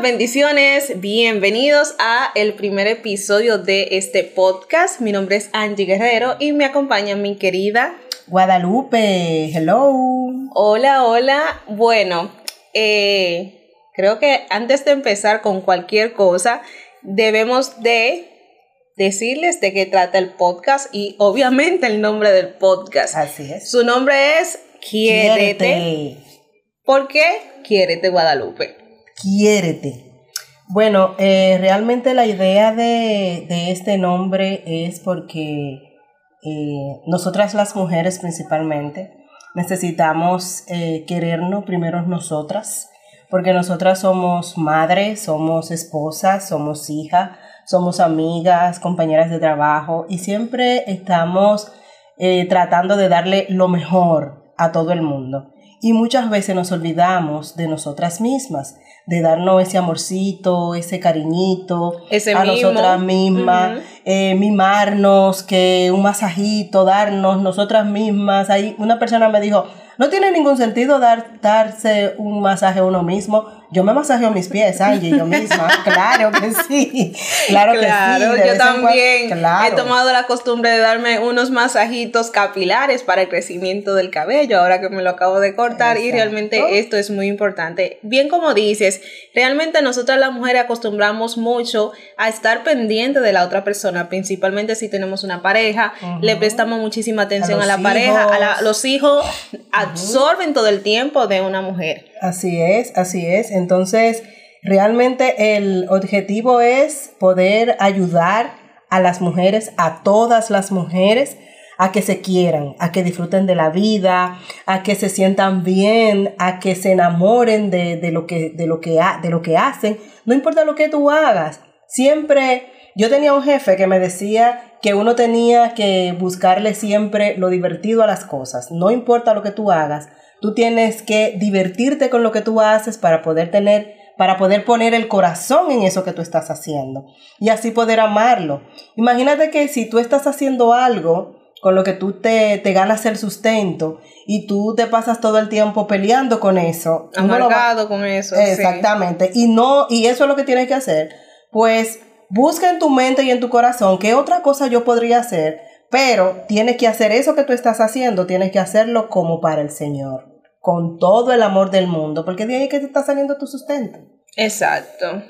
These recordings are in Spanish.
bendiciones, bienvenidos a el primer episodio de este podcast. Mi nombre es Angie Guerrero y me acompaña mi querida Guadalupe. Hello. Hola, hola. Bueno, eh, creo que antes de empezar con cualquier cosa, debemos de decirles de qué trata el podcast y obviamente el nombre del podcast. Así es. Su nombre es Quiérete. ¿Por qué Quiérete Guadalupe? Quiérete. Bueno, eh, realmente la idea de, este nombre es porque eh, nosotras las mujeres principalmente necesitamos eh, querernos primero nosotras, porque nosotras somos madres, somos esposas, somos hijas, somos amigas, compañeras de trabajo y siempre estamos tratando de darle lo mejor a todo el mundo. Y muchas veces nos olvidamos de nosotras mismas, de darnos ese amorcito, ese cariñito a nosotras mismas, eh, mimarnos, que un masajito, darnos nosotras mismas. Ahí una persona me dijo, no tiene ningún sentido dar, darse un masaje a uno mismo. Yo me masajeo mis pies, Angie, yo misma. claro que sí. Claro, que sí. Yo también he tomado la costumbre de darme unos masajitos capilares para el crecimiento del cabello, ahora que me lo acabo de cortar. Y realmente esto es muy importante. Bien como dices, realmente nosotras las mujeres acostumbramos mucho a estar pendiente de la otra persona, principalmente si tenemos una pareja. Le prestamos muchísima atención a, la pareja, a los hijos. Absorben todo el tiempo de una mujer. Así es, así es. Entonces, realmente el objetivo es poder ayudar a las mujeres, a todas las mujeres, a que se quieran, a que disfruten de la vida, a que se sientan bien, a que se enamoren de, lo, que, de, lo, que, de lo que hacen. No importa lo que tú hagas. Siempre, yo tenía un jefe que me decía que uno tenía que buscarle siempre lo divertido a las cosas. No importa lo que tú hagas, Tú tienes que divertirte con lo que tú haces para poder tener, para poder poner el corazón en eso que tú estás haciendo y así poder amarlo. Imagínate que si tú estás haciendo algo con lo que tú te, te ganas el sustento y tú te pasas todo el tiempo peleando con eso. Amargado con eso. Exactamente. Y no, y eso es lo que tienes que hacer. Pues busca en tu mente y en tu corazón qué otra cosa yo podría hacer, pero tienes que hacer eso que tú estás haciendo, tienes que hacerlo como para el Señor con todo el amor del mundo, porque de ahí que te está saliendo tu sustento. Exacto.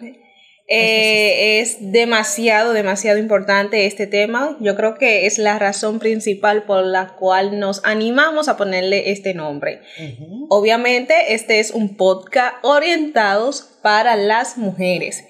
Eh, es demasiado, demasiado importante este tema. Yo creo que es la razón principal por la cual nos animamos a ponerle este nombre. Obviamente, este es un podcast orientados para las mujeres.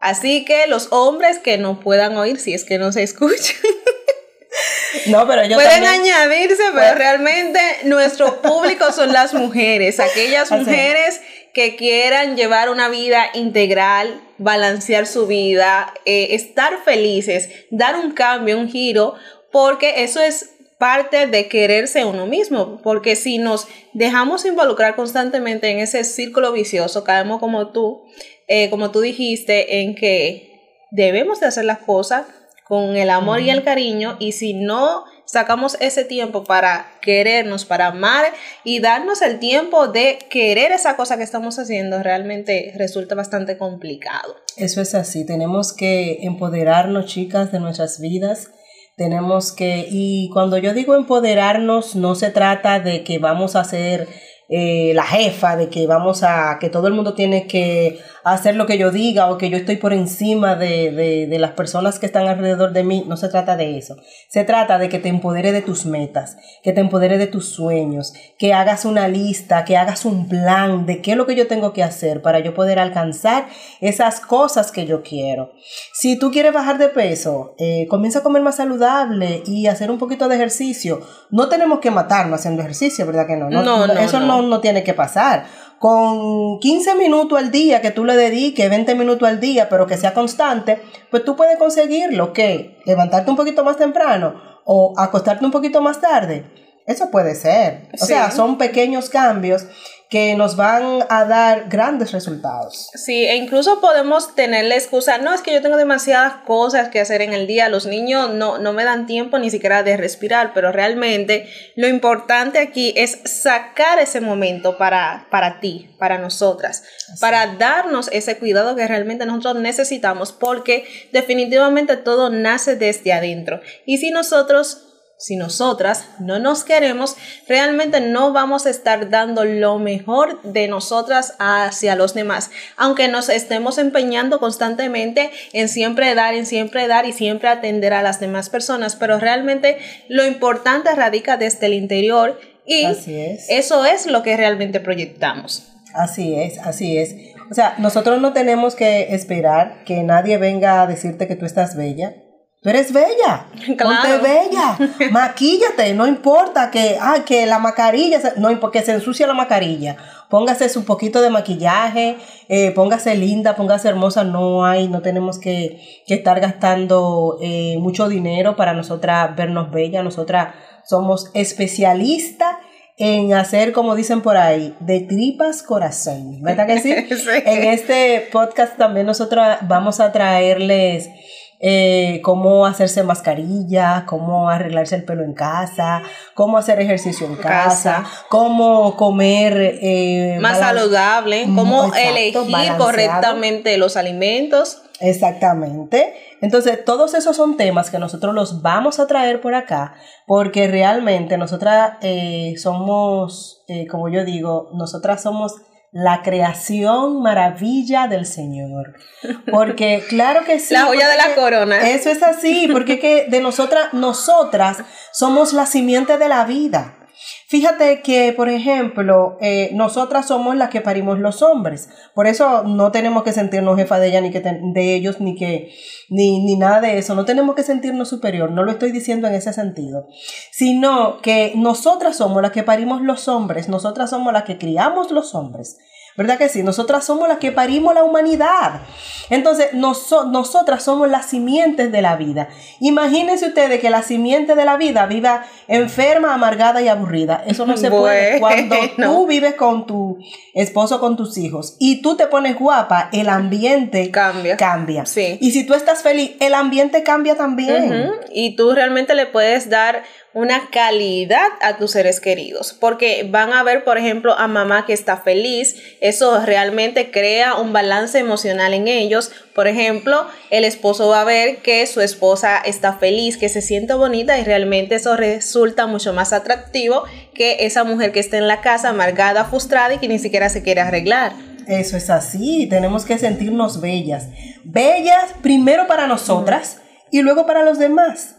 Así que los hombres que no puedan oír, si es que no se escuchan, No, pero Pueden añadirse, pero realmente nuestro público son las mujeres, aquellas mujeres que quieran llevar una vida integral, balancear su vida, eh, estar felices, dar un cambio, un giro, porque eso es parte de quererse uno mismo, porque si nos dejamos involucrar constantemente en ese círculo vicioso, caemos como tú, eh, como tú dijiste, en que debemos de hacer las cosas con el amor y el cariño y si no sacamos ese tiempo para querernos, para amar y darnos el tiempo de querer esa cosa que estamos haciendo, realmente resulta bastante complicado. Eso es así, tenemos que empoderarnos, chicas, de nuestras vidas. Tenemos que, y cuando yo digo empoderarnos, no se trata de que vamos a ser eh, la jefa, de que vamos a, que todo el mundo tiene que hacer lo que yo diga o que yo estoy por encima de, de, de, las personas que están alrededor de mí. No se trata de eso. Se trata de que te empodere de tus metas, que te empodere de tus sueños, que hagas una lista, que hagas un plan de qué es lo que yo tengo que hacer para yo poder alcanzar esas cosas que yo quiero. Si tú quieres bajar de peso, eh, comienza a comer más saludable y hacer un poquito de ejercicio. No tenemos que matarnos haciendo ejercicio, ¿verdad que no? No, no, eso no, no tiene que pasar con 15 minutos al día que tú le dediques, 20 minutos al día, pero que sea constante, pues tú puedes conseguirlo, que levantarte un poquito más temprano o acostarte un poquito más tarde. Eso puede ser. O sea, son pequeños cambios que nos van a dar grandes resultados. Sí, e incluso podemos tener la excusa, no, es que yo tengo demasiadas cosas que hacer en el día, los niños no, no me dan tiempo ni siquiera de respirar, pero realmente lo importante aquí es sacar ese momento para, para ti, para nosotras, para darnos ese cuidado que realmente nosotros necesitamos, porque definitivamente todo nace desde adentro. Y si nosotros si nosotras no nos queremos, realmente no vamos a estar dando lo mejor de nosotras hacia los demás, aunque nos estemos empeñando constantemente en siempre dar, en siempre dar y siempre atender a las demás personas, pero realmente lo importante radica desde el interior y eso es lo que realmente proyectamos. Así es, así es. O sea, nosotros no tenemos que esperar que nadie venga a decirte que tú estás bella Tú eres bella, ponte bella, maquíllate, no importa que, ah, que la mascarilla, no, porque se ensucia la mascarilla. Póngase su poquito de maquillaje, eh, póngase linda, póngase hermosa, no hay, no tenemos que, estar gastando eh, mucho dinero para nosotras vernos bella, nosotras somos especialistas en hacer, como dicen por ahí, de tripas corazón, ¿verdad que sí? sí. En este podcast también nosotros vamos a traerles eh, cómo hacerse mascarilla, cómo arreglarse el pelo en casa, cómo hacer ejercicio en casa, cómo comer eh, más saludable, cómo elegir correctamente los alimentos. Exactamente. Entonces, todos esos son temas que nosotros los vamos a traer por acá, porque realmente nosotras eh, somos, como yo digo, nosotras somos la creación maravilla del Señor. Porque claro que sí. La joya de la corona. Eso es así, porque que de nosotras, nosotras somos la simiente de la vida. Fíjate que, por ejemplo, eh, nosotras somos las que parimos los hombres. Por eso no tenemos que sentirnos jefa de ella ni que de ellos ni que ni, ni nada de eso. No tenemos que sentirnos superior. No lo estoy diciendo en ese sentido. Sino que nosotras somos las que parimos los hombres. Nosotras somos las que criamos los hombres. ¿Verdad que sí? Nosotras somos las que parimos la humanidad. Entonces, nosotras somos las simientes de la vida. Imagínense ustedes que la simiente de la vida viva enferma, amargada y aburrida. Eso no se puede. Cuando tú vives con tu esposo, con tus hijos, y tú te pones guapa, el ambiente cambia. cambia. Sí. Y si tú estás feliz, el ambiente cambia también. Y tú realmente le puedes dar una calidad a tus seres queridos, porque van a ver, por ejemplo, a mamá que está feliz, eso realmente crea un balance emocional en ellos. Por ejemplo, el esposo va a ver que su esposa está feliz, que se siente bonita y realmente eso resulta mucho más atractivo que esa mujer que está en la casa amargada, frustrada y que ni siquiera se quiere arreglar. Eso es así, tenemos que sentirnos bellas. Bellas primero para nosotras y luego para los demás.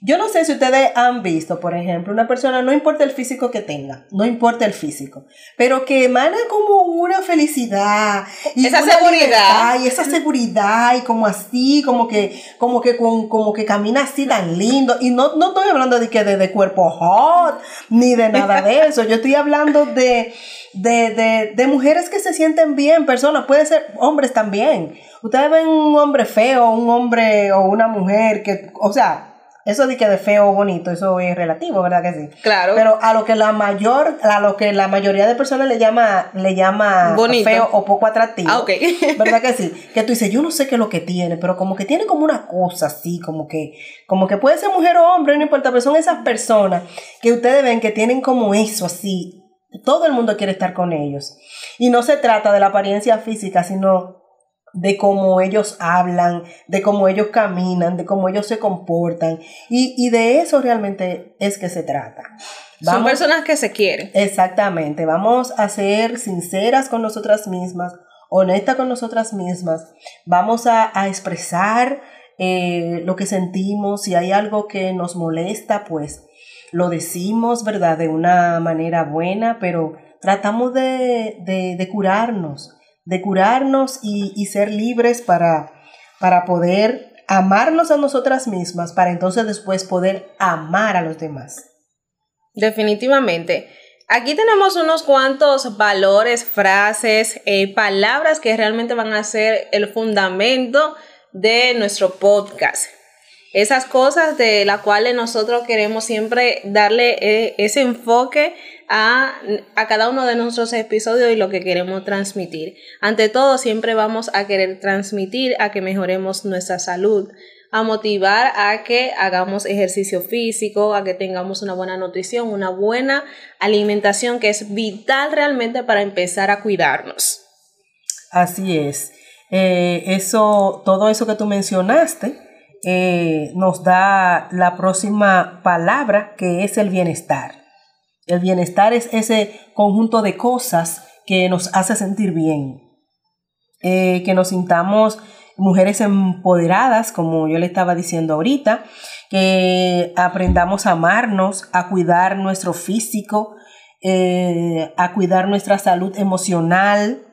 Yo no sé si ustedes han visto, por ejemplo, una persona, no importa el físico que tenga, no importa el físico, pero que emana como una felicidad y esa seguridad. y esa seguridad y como así, como que, como que, como que camina así tan lindo. Y no, no estoy hablando de que de, cuerpo hot ni de nada de eso, yo estoy hablando de, de, de, de mujeres que se sienten bien, personas, puede ser hombres también. Ustedes ven un hombre feo, un hombre o una mujer que, o sea, eso de que de feo o bonito, eso es relativo, ¿verdad que sí? Claro. Pero a lo que la mayor, a lo que la mayoría de personas le llama, le llama feo o poco atractivo. Ah, ok. ¿Verdad que sí? Que tú dices, yo no sé qué es lo que tiene, pero como que tiene como una cosa así, como que, como que puede ser mujer o hombre, no importa, pero son esas personas que ustedes ven que tienen como eso así. Todo el mundo quiere estar con ellos. Y no se trata de la apariencia física, sino de cómo ellos hablan, de cómo ellos caminan, de cómo ellos se comportan. Y, de eso realmente es que se trata. Son personas que se quieren. Exactamente. Vamos a ser sinceras con nosotras mismas, honestas con nosotras mismas. Vamos a, expresar eh, lo que sentimos. Si hay algo que nos molesta, pues lo decimos, ¿verdad? De una manera buena, pero tratamos de, de, de curarnos de curarnos y, ser libres para, para poder amarnos a nosotras mismas, para entonces después poder amar a los demás. Definitivamente. Aquí tenemos unos cuantos valores, frases, eh, palabras que realmente van a ser el fundamento de nuestro podcast. Esas cosas de las cuales nosotros queremos siempre darle eh, ese enfoque a, a, cada uno de nuestros episodios y lo que queremos transmitir. Ante todo, siempre vamos a querer transmitir a que mejoremos nuestra salud, a motivar a que hagamos ejercicio físico, a que tengamos una buena nutrición, una buena alimentación que es vital realmente para empezar a cuidarnos. Así es. Eh, eso, todo eso que tú mencionaste eh, nos da la próxima palabra que es el bienestar. El bienestar es ese conjunto de cosas que nos hace sentir bien, eh, que nos sintamos mujeres empoderadas, como yo le estaba diciendo ahorita, que aprendamos a amarnos, a cuidar nuestro físico, a cuidar nuestra salud emocional,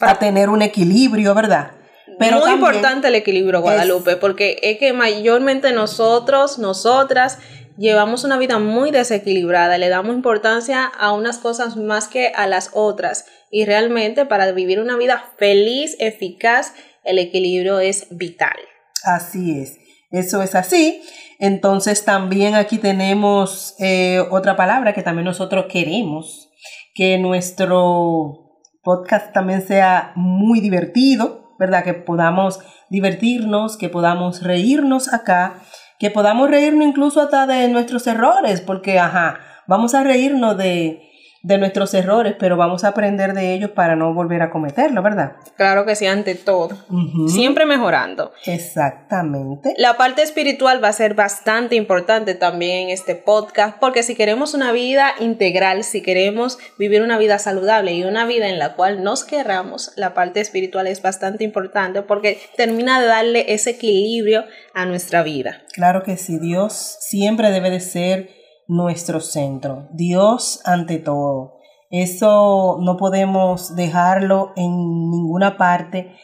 a tener un equilibrio, ¿verdad? Pero Muy importante el equilibrio, Guadalupe, porque es que mayormente nosotros, nosotras, llevamos una vida muy desequilibrada, le damos importancia a unas cosas más que a las otras. Y realmente para vivir una vida feliz, eficaz, el equilibrio es vital. Así es, eso es así. Entonces también aquí tenemos eh, otra palabra que también nosotros queremos, que nuestro podcast también sea muy divertido, ¿verdad? Que podamos divertirnos, que podamos reírnos acá, que podamos reírnos incluso hasta de nuestros errores, porque, ajá, vamos a reírnos de, de nuestros errores, pero vamos a aprender de ellos para no volver a cometerlo, ¿verdad? Claro que sí, ante todo. Siempre mejorando. Exactamente. La parte espiritual va a ser bastante importante también en este podcast, porque si queremos una vida integral, si queremos vivir una vida saludable y una vida en la cual nos querramos, la parte espiritual es bastante importante porque termina de darle ese equilibrio a nuestra vida. Claro que sí, Dios siempre debe de ser nuestro centro, Dios ante todo. Eso no podemos dejarlo en ninguna parte,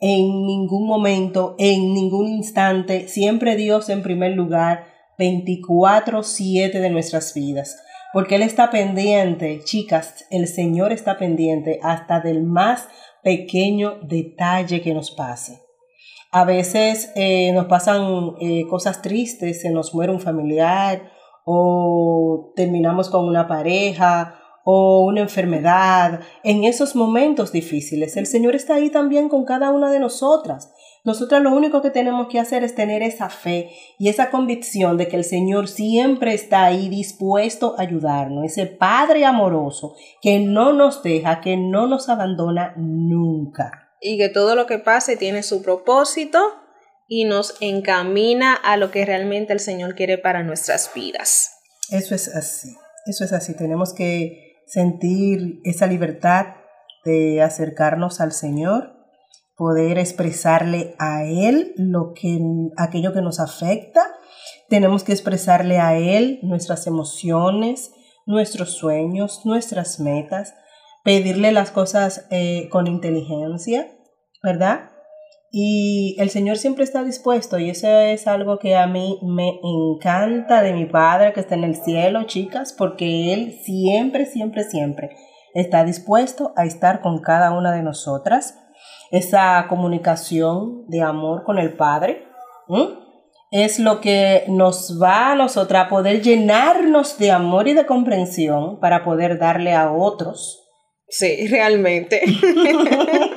en ningún momento, en ningún instante. Siempre Dios en primer lugar, 24/7 de nuestras vidas. Porque Él está pendiente, chicas, el Señor está pendiente hasta del más pequeño detalle que nos pase. A veces eh, nos pasan eh, cosas tristes, se nos muere un familiar o terminamos con una pareja o una enfermedad, en esos momentos difíciles, el Señor está ahí también con cada una de nosotras. Nosotras lo único que tenemos que hacer es tener esa fe y esa convicción de que el Señor siempre está ahí dispuesto a ayudarnos, ese Padre amoroso que no nos deja, que no nos abandona nunca. Y que todo lo que pase tiene su propósito y nos encamina a lo que realmente el Señor quiere para nuestras vidas. Eso es así, eso es así. Tenemos que sentir esa libertad de acercarnos al Señor, poder expresarle a Él lo que, aquello que nos afecta. Tenemos que expresarle a Él nuestras emociones, nuestros sueños, nuestras metas, pedirle las cosas eh, con inteligencia, ¿verdad? Y el Señor siempre está dispuesto y eso es algo que a mí me encanta de mi Padre que está en el cielo, chicas, porque Él siempre, siempre, siempre está dispuesto a estar con cada una de nosotras. Esa comunicación de amor con el Padre es lo que nos va a nosotras a poder llenarnos de amor y de comprensión para poder darle a otros. Sí, realmente.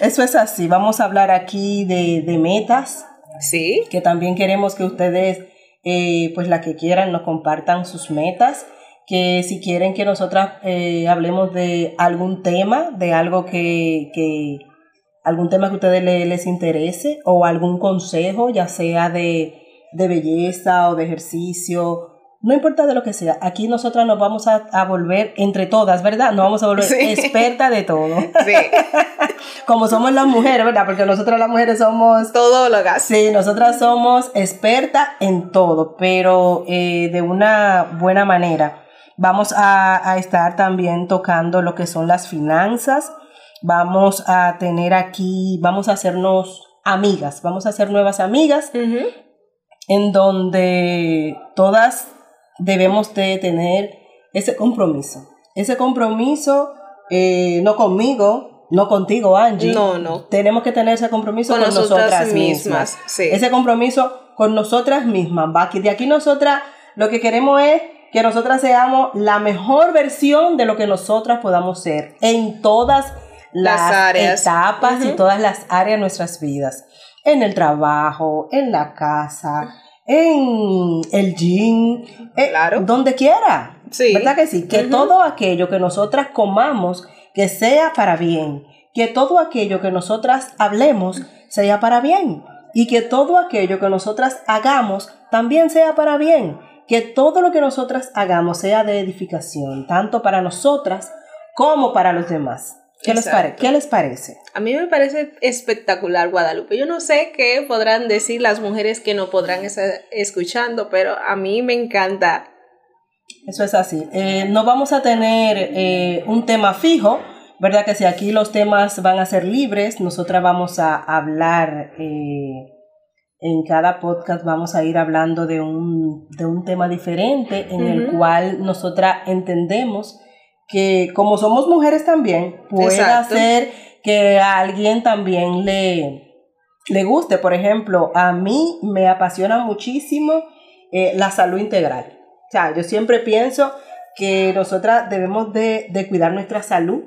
Eso es así. Vamos a hablar aquí de, metas. Sí. Que también queremos que ustedes, eh, pues la que quieran, nos compartan sus metas. Que si quieren que nosotras eh, hablemos de algún tema, de algo que, que algún tema que a ustedes les, interese o algún consejo, ya sea de, de belleza o de ejercicio no importa de lo que sea, aquí nosotras nos vamos a, volver entre todas, ¿verdad? Nos vamos a volver experta de todo. Sí. Como somos las mujeres, ¿verdad? Porque nosotras las mujeres somos... Todólogas. Sí, nosotras somos expertas en todo, pero eh, de una buena manera. Vamos a, estar también tocando lo que son las finanzas. Vamos a tener aquí, vamos a hacernos amigas, vamos a hacer nuevas amigas. En donde todas debemos de tener ese compromiso. Ese compromiso, eh, no conmigo, no contigo, Angie. No, no. Tenemos que tener ese compromiso con, nosotras, mismas. Ese compromiso con nosotras mismas. Va, de aquí nosotras lo que queremos es que nosotras seamos la mejor versión de lo que nosotras podamos ser en todas las, áreas. etapas y todas las áreas de nuestras vidas. En el trabajo, en la casa, en el gym, eh, claro. donde quiera. Sí. ¿Verdad que sí? Que todo aquello que nosotras comamos, que sea para bien. Que todo aquello que nosotras hablemos, sea para bien. Y que todo aquello que nosotras hagamos, también sea para bien que todo lo que nosotras hagamos sea de edificación, tanto para nosotras como para los demás. ¿Qué les, ¿Qué les, parece? A mí me parece espectacular Guadalupe. Yo no sé qué podrán decir las mujeres que no podrán estar escuchando, pero a mí me encanta. Eso es así. Eh, no vamos a tener eh, un tema fijo, ¿verdad? Que si aquí los temas van a ser libres, nosotras vamos a hablar eh, en cada podcast vamos a ir hablando de un, tema diferente en el cual nosotras entendemos que como somos mujeres también, puede hacer que a alguien también le, le guste. Por ejemplo, a mí me apasiona muchísimo eh, la salud integral. O sea, yo siempre pienso que nosotras debemos de, de cuidar nuestra salud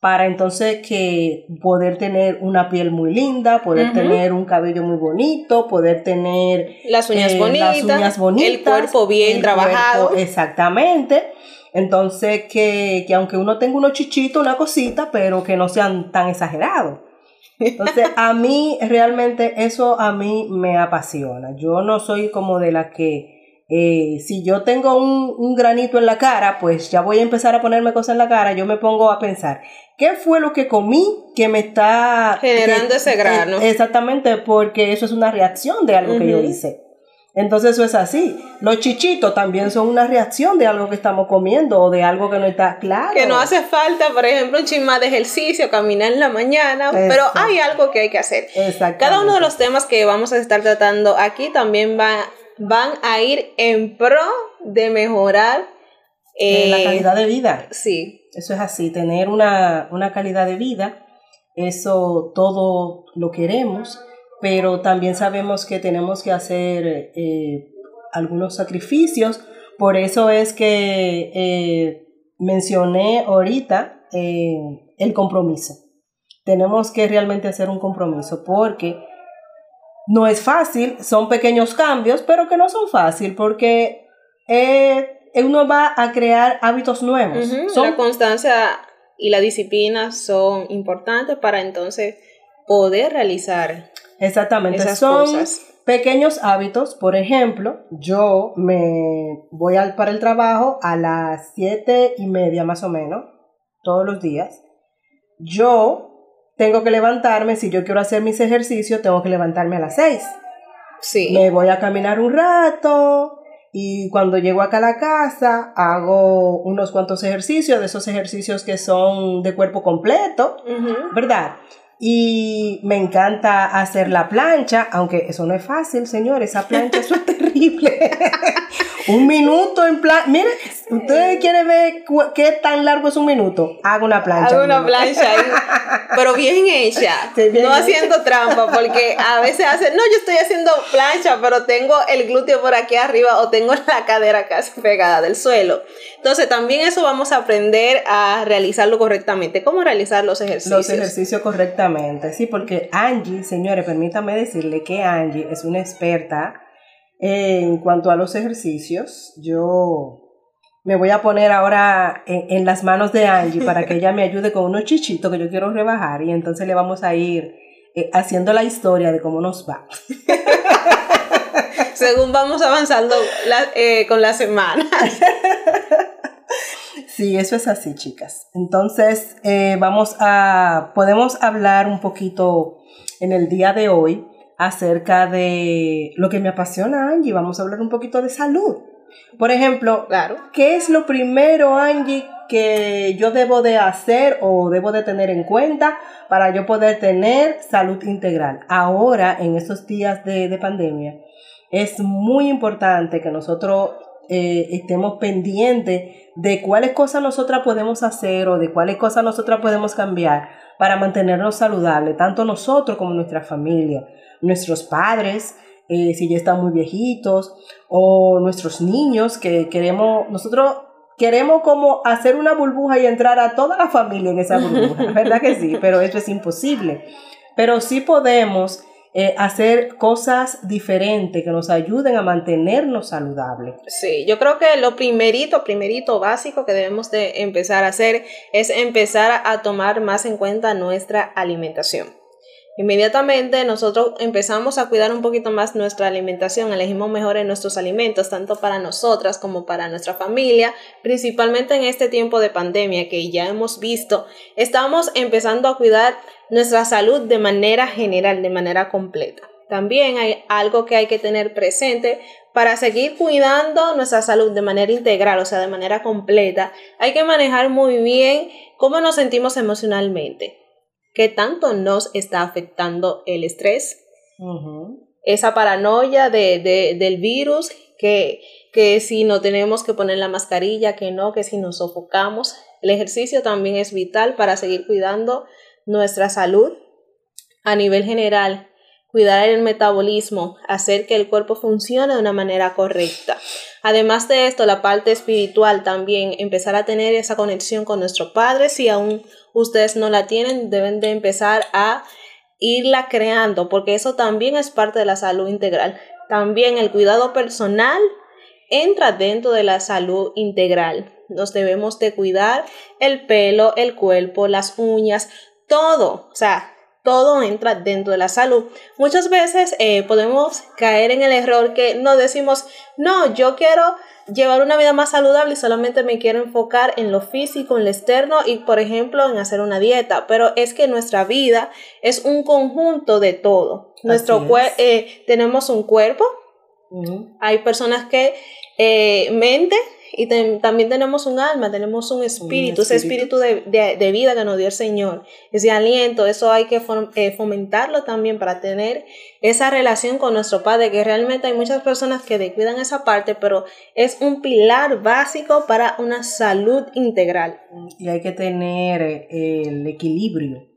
para entonces que poder tener una piel muy linda, poder tener un cabello muy bonito, poder tener las uñas, eh, bonitas, el cuerpo bien trabajado. exactamente. Entonces que, que aunque uno tenga unos chichitos, una cosita, pero que no sean tan exagerados. Entonces, a mí realmente eso a mí me apasiona. Yo no soy como de la que eh, si yo tengo un, granito en la cara, pues ya voy a empezar a ponerme cosas en la cara, yo me pongo a pensar, ¿qué fue lo que comí que me está generando ese grano? exactamente, porque eso es una reacción de algo que yo hice. Entonces eso es así. Los chichitos también son una reacción de algo que estamos comiendo o de algo que no está claro. Que no hace falta, por ejemplo, un chisma de ejercicio, caminar en la mañana, pero hay algo que hay que hacer. Cada uno de los temas que vamos a estar tratando aquí también va van a ir en pro de mejorar eh, la calidad de vida. Sí. Eso es así, tener una, calidad de vida, eso todo lo queremos, pero también sabemos que tenemos que hacer eh, algunos sacrificios, por eso es que eh, mencioné ahorita el compromiso. Tenemos que realmente hacer un compromiso porque no es fácil, son pequeños cambios, pero que no son fácil porque eh, uno va a crear hábitos nuevos. La constancia y la disciplina son importantes para entonces poder realizar. Exactamente, esas son pequeños hábitos. Por ejemplo, yo me voy al, para el trabajo a las siete y media más o menos, todos los días. Yo tengo que levantarme, si yo quiero hacer mis ejercicios, tengo que levantarme a las 6. Sí. Me voy a caminar un rato y cuando llego acá a la casa hago unos cuantos ejercicios, de esos ejercicios que son de cuerpo completo, ¿verdad? Y me encanta hacer la plancha, aunque eso no es fácil, señor, esa plancha eso es terrible. un minuto en plan. Mire, ustedes quieren ver qué tan largo es un minuto. Hago una plancha. Hago una plancha ahí, pero bien hecha. no haciendo trampa, porque a veces hacen, no, yo estoy haciendo plancha, pero tengo el glúteo por aquí arriba o tengo la cadera casi pegada del suelo. Entonces, también eso vamos a aprender a realizarlo correctamente. ¿Cómo realizar los ejercicios? Los ejercicios correctamente, sí, porque Angie, señores, permítame decirle que Angie es una experta en cuanto a los ejercicios, yo me voy a poner ahora en, las manos de Angie para que ella me ayude con unos chichitos que yo quiero rebajar y entonces le vamos a ir eh, haciendo la historia de cómo nos va. Según vamos avanzando eh, con las semanas. Sí, eso es así, chicas. Entonces, eh, vamos a, podemos hablar un poquito en el día de hoy acerca de lo que me apasiona, Angie. Vamos a hablar un poquito de salud. Por ejemplo, claro. ¿qué es lo primero, Angie, que yo debo de hacer o debo de tener en cuenta para yo poder tener salud integral? Ahora, en estos días de, pandemia, es muy importante que nosotros eh, estemos pendientes de cuáles cosas nosotras podemos hacer o de cuáles cosas nosotras podemos cambiar para mantenernos saludables, tanto nosotros como nuestra familia, nuestros padres, eh, si ya están muy viejitos, o nuestros niños que queremos, nosotros queremos como hacer una burbuja y entrar a toda la familia en esa burbuja, ¿verdad que sí? Pero eso es imposible. Pero sí podemos eh, hacer cosas diferentes que nos ayuden a mantenernos saludables. Sí, yo creo que lo primerito, primerito básico que debemos de empezar a hacer es empezar a tomar más en cuenta nuestra alimentación. Inmediatamente nosotros empezamos a cuidar un poquito más nuestra alimentación, elegimos mejores nuestros alimentos, tanto para nosotras como para nuestra familia, principalmente en este tiempo de pandemia que ya hemos visto, estamos empezando a cuidar nuestra salud de manera general, de manera completa. También hay algo que hay que tener presente para seguir cuidando nuestra salud de manera integral, o sea, de manera completa. Hay que manejar muy bien cómo nos sentimos emocionalmente qué tanto nos está afectando el estrés, esa paranoia de, del virus, que, que si no tenemos que poner la mascarilla, que no, que si nos sofocamos. El ejercicio también es vital para seguir cuidando nuestra salud a nivel general cuidar el metabolismo, hacer que el cuerpo funcione de una manera correcta. Además de esto, la parte espiritual también, empezar a tener esa conexión con nuestro Padre. Si aún ustedes no la tienen, deben de empezar a irla creando, porque eso también es parte de la salud integral. También el cuidado personal entra dentro de la salud integral. Nos debemos de cuidar el pelo, el cuerpo, las uñas, todo. O sea, todo entra dentro de la salud. Muchas veces eh, podemos caer en el error que no decimos, no, yo quiero llevar una vida más saludable y solamente me quiero enfocar en lo físico, en lo externo y, por ejemplo, en hacer una dieta. Pero es que nuestra vida es un conjunto de todo. Nuestro eh, tenemos un cuerpo. Hay personas que eh, mente y también tenemos un alma, tenemos un espíritu, ese espíritu de, de, vida que nos dio el Señor, ese aliento, eso hay que eh, fomentarlo también para tener esa relación con nuestro Padre, que realmente hay muchas personas que descuidan esa parte, pero es un pilar básico para una salud integral. Y hay que tener eh, el equilibrio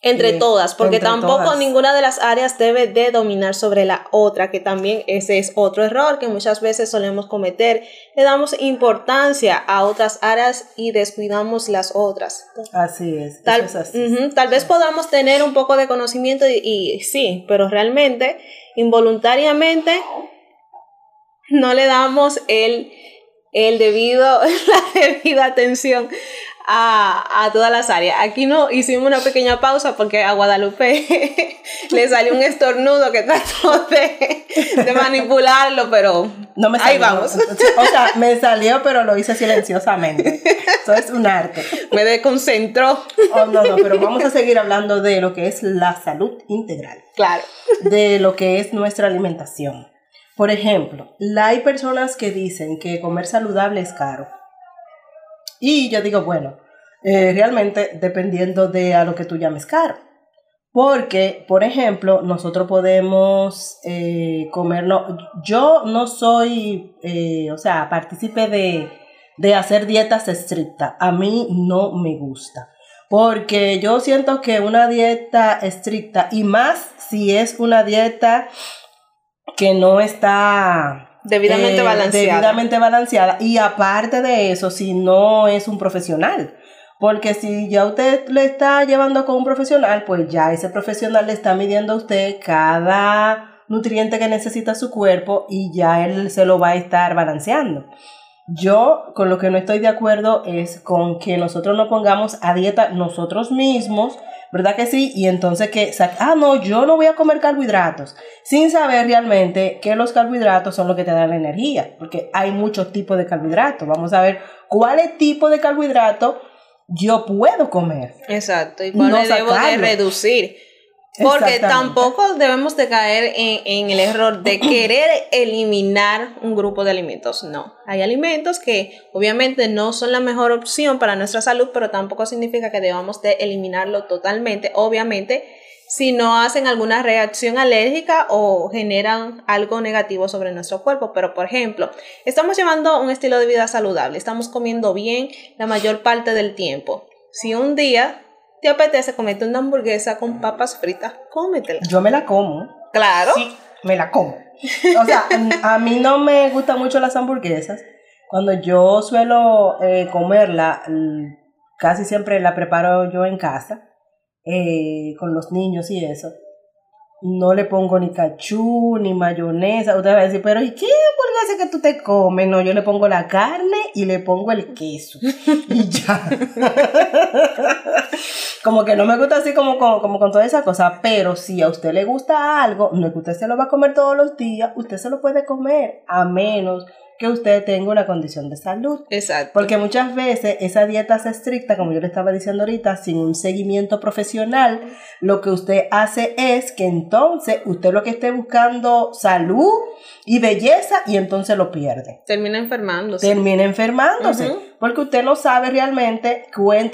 entre todas, porque tampoco ninguna de las áreas debe de dominar sobre la otra, que también ese es otro error que muchas veces solemos cometer. Le damos importancia a otras áreas y descuidamos las otras. Así es. Tal, tal vez podamos tener un poco de conocimiento y, sí, pero realmente, involuntariamente, no le damos el, el debido, la debida atención a, todas las áreas. Aquí no hicimos una pequeña pausa porque a Guadalupe le salió un estornudo que trató de, de manipularlo, pero no me ahí vamos. O sea, me salió, pero lo hice silenciosamente. Eso es un arte. Me desconcentró. Oh, no, no, pero vamos a seguir hablando de lo que es la salud integral. Claro. De lo que es nuestra alimentación. Por ejemplo, hay personas que dicen que comer saludable es caro. Y yo digo, bueno, eh, realmente dependiendo de a lo que tú llames caro. Porque, por ejemplo, nosotros podemos eh, comernos, yo no soy, eh, o sea, partícipe de, de hacer dietas estrictas. A mí no me gusta. Porque yo siento que una dieta estricta, y más si es una dieta que no está Debidamente eh, balanceada. Debidamente balanceada. Y aparte de eso, si no es un profesional. Porque si ya usted le está llevando con un profesional, pues ya ese profesional le está midiendo a usted cada nutriente que necesita su cuerpo y ya él se lo va a estar balanceando. Yo con lo que no estoy de acuerdo es con que nosotros nos pongamos a dieta nosotros mismos ¿verdad que sí? Y entonces que, ah, no, yo no voy a comer carbohidratos, sin saber realmente que los carbohidratos son los que te dan la energía, porque hay muchos tipos de carbohidratos. Vamos a ver cuál tipo de carbohidrato yo puedo comer. Exacto, y cuál debo de reducir. Porque tampoco debemos de caer en, el error de querer eliminar un grupo de alimentos. No, hay alimentos que obviamente no son la mejor opción para nuestra salud, pero tampoco significa que debamos de eliminarlo totalmente. Obviamente, si no hacen alguna reacción alérgica o generan algo negativo sobre nuestro cuerpo. Pero, por ejemplo, estamos llevando un estilo de vida saludable, estamos comiendo bien la mayor parte del tiempo. Si un día te apetece comerte una hamburguesa con papas fritas, cómetela. Yo me la como. Claro. Sí, me la como. O sea, a mí no me gustan mucho las hamburguesas. Cuando yo suelo eh, comerla, casi siempre la preparo yo en casa, eh, con los niños y eso no le pongo ni cachú, ni mayonesa. Usted va a decir, pero ¿y qué hamburguesa que tú te comes? No, yo le pongo la carne y le pongo el queso. y ya. como que no me gusta así como, como, como con toda esa cosa, pero si a usted le gusta algo, no es que usted se lo va a comer todos los días, usted se lo puede comer, a menos que usted tenga una condición de salud. Exacto. Porque muchas veces esa dieta es estricta, como yo le estaba diciendo ahorita, sin un seguimiento profesional, lo que usted hace es que entonces usted lo que esté buscando salud y belleza y entonces lo pierde. Termina enfermándose. Termina enfermándose. Porque usted no sabe realmente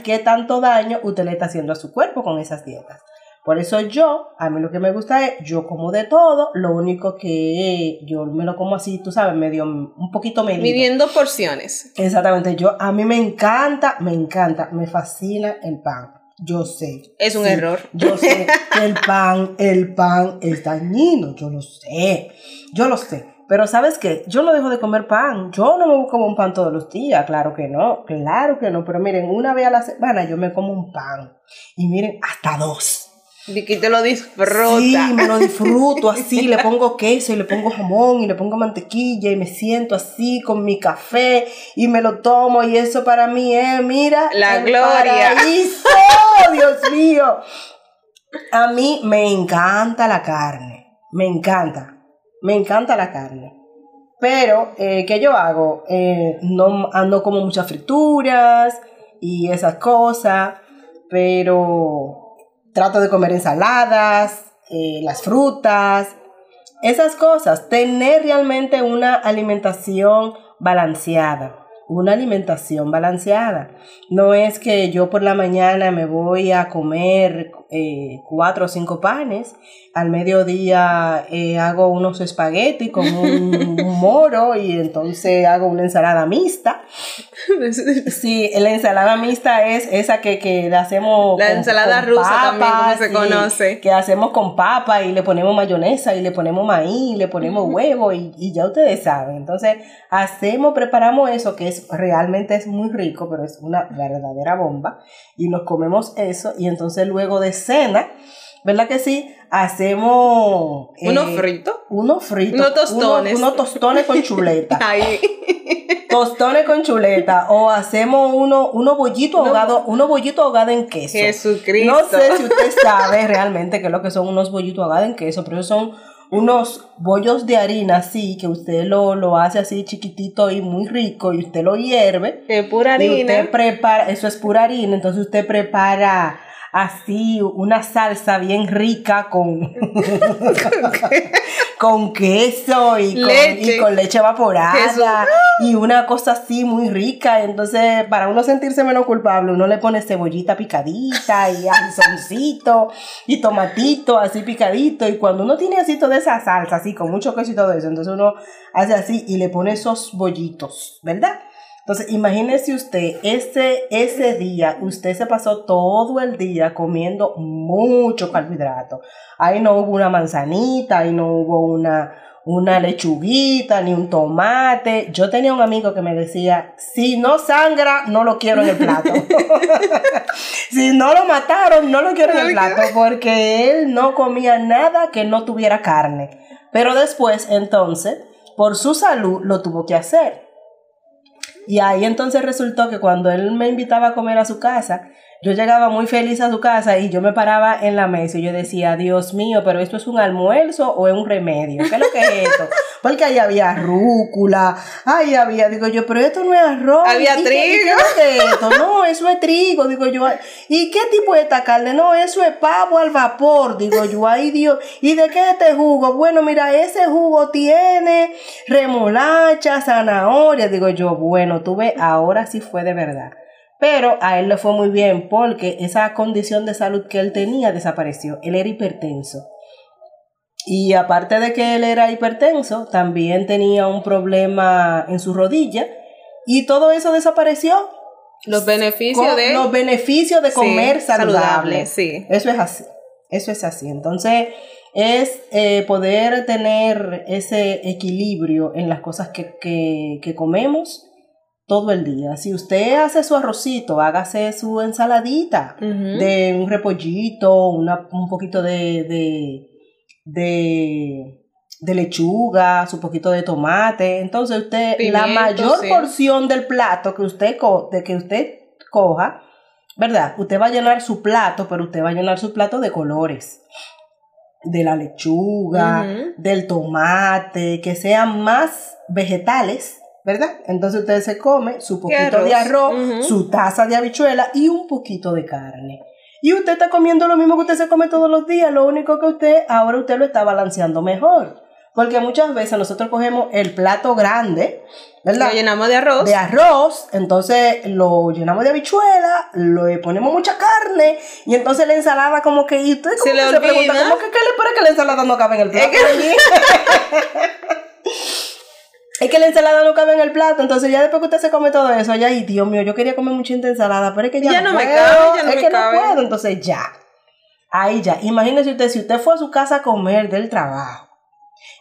qué tanto daño usted le está haciendo a su cuerpo con esas dietas. Por eso yo, a mí lo que me gusta es, yo como de todo, lo único que yo me lo como así, tú sabes, medio, un poquito medido. Midiendo porciones. Exactamente, yo, a mí me encanta, me encanta, me fascina el pan. Yo sé. Es un error. Yo sé que el pan, el pan es dañino, yo lo sé, yo lo sé. Pero ¿sabes qué? Yo no dejo de comer pan. Yo no me como un pan todos los días. Claro que no. Claro que no. Pero miren, una vez a la semana yo me como un pan. Y miren, hasta dos. Que te lo disfruta. Sí, me lo disfruto así, le pongo queso y le pongo jamón y le pongo mantequilla y me siento así con mi café y me lo tomo y eso para mí es, mira, la gloria. Paraíso, Dios mío. A mí me encanta la carne, me encanta, me encanta la carne. Pero, eh, ¿qué yo hago? Eh, no ando como muchas frituras y esas cosas, pero trato de comer ensaladas, eh, las frutas, esas cosas. Tener realmente una alimentación balanceada una alimentación balanceada. No es que yo por la mañana me voy a comer eh, cuatro o cinco panes, al mediodía eh, hago unos espaguetis con un, moro y entonces hago una ensalada mixta. Sí, la ensalada mixta es esa que, que hacemos. La ensalada rusa también, como se conoce. Que hacemos con papa y le ponemos mayonesa y le ponemos maíz, y le ponemos huevo y, y ya ustedes saben. Entonces, hacemos, preparamos eso que es realmente es muy rico, pero es una verdadera bomba. Y nos comemos eso y entonces luego de cena, ¿verdad que sí? Hacemos... ¿Unos eh, fritos? Unos fritos. Unos tostones. Unos, tostones con chuleta. Tostones con chuleta. O hacemos uno, unos bollitos ahogados, unos bollitos ahogados en queso. Jesucristo. No sé si usted sabe realmente qué es lo que son unos bollitos ahogados en queso, pero son unos bollos de harina así, que usted lo, lo hace así chiquitito y muy rico, y usted lo hierve. Es pura harina. Y usted prepara, eso es pura harina, entonces usted prepara así una salsa bien rica con, con queso y con, leche. y con leche evaporada y una cosa así muy rica. Entonces, para uno sentirse menos culpable, uno le pone cebollita picadita y anzoncito y tomatito así picadito. Y cuando uno tiene así toda esa salsa, así con mucho queso y todo eso, entonces uno hace así y le pone esos bollitos, ¿verdad? Entonces, imagínese usted, ese, ese día, usted se pasó todo el día comiendo mucho carbohidrato. Ahí no hubo una manzanita, ahí no hubo una, una lechuguita, ni un tomate. Yo tenía un amigo que me decía, si no sangra, no lo quiero en el plato. si no lo mataron, no lo quiero en el plato, porque él no comía nada que no tuviera carne. Pero después, entonces, por su salud, lo tuvo que hacer. Y ahí entonces resultó que cuando él me invitaba a comer a su casa, yo llegaba muy feliz a su casa y yo me paraba en la mesa y yo decía, Dios mío, pero esto es un almuerzo o es un remedio. ¿Qué es lo que es esto? Porque ahí había rúcula, ahí había, digo yo, pero esto no es arroz. Había trigo. Qué, es esto? No, eso es trigo, digo yo. ¿Y qué tipo de esta carne? No, eso es pavo al vapor, digo yo, ay Dios. ¿Y de qué es este jugo? Bueno, mira, ese jugo tiene remolacha, zanahoria, digo yo, bueno, tuve, ahora sí fue de verdad. Pero a él le fue muy bien porque esa condición de salud que él tenía desapareció. Él era hipertenso. Y aparte de que él era hipertenso, también tenía un problema en su rodilla y todo eso desapareció. Los beneficios de... Los beneficios de comer saludable. Sí. Eso es así. Eso es así. Entonces, es eh, poder tener ese equilibrio en las cosas que, que, comemos todo el día. Si usted hace su arrocito, hágase su ensaladita de un repollito, una, un poquito de, de, de, de, lechuga, su poquito de tomate. Entonces usted, la mayor porción del plato que usted, de que usted coja, ¿verdad? Usted va a llenar su plato, pero usted va a llenar su plato de colores de la lechuga, del tomate, que sean más vegetales, ¿verdad? Entonces usted se come su poquito de arroz, su taza de habichuela y un poquito de carne. Y usted está comiendo lo mismo que usted se come todos los días, lo único que usted, ahora usted lo está balanceando mejor. Porque muchas veces nosotros cogemos el plato grande, ¿verdad? Lo llenamos de arroz. De arroz, entonces lo llenamos de habichuela, le ponemos mucha carne y entonces la ensalada como que... Y usted como se, se pregunta, ¿cómo que qué le para que la ensalada no cabe en el plato? Es que... la ensalada no cabe en el plato, entonces ya después que usted se come todo eso, ya, y Dios mío, yo quería comer mucha ensalada, pero es que ya, no, me cabe, ya no es me que cabe. no puedo, entonces ya. Ahí ya. Imagínese usted, si usted fue a su casa a comer del trabajo,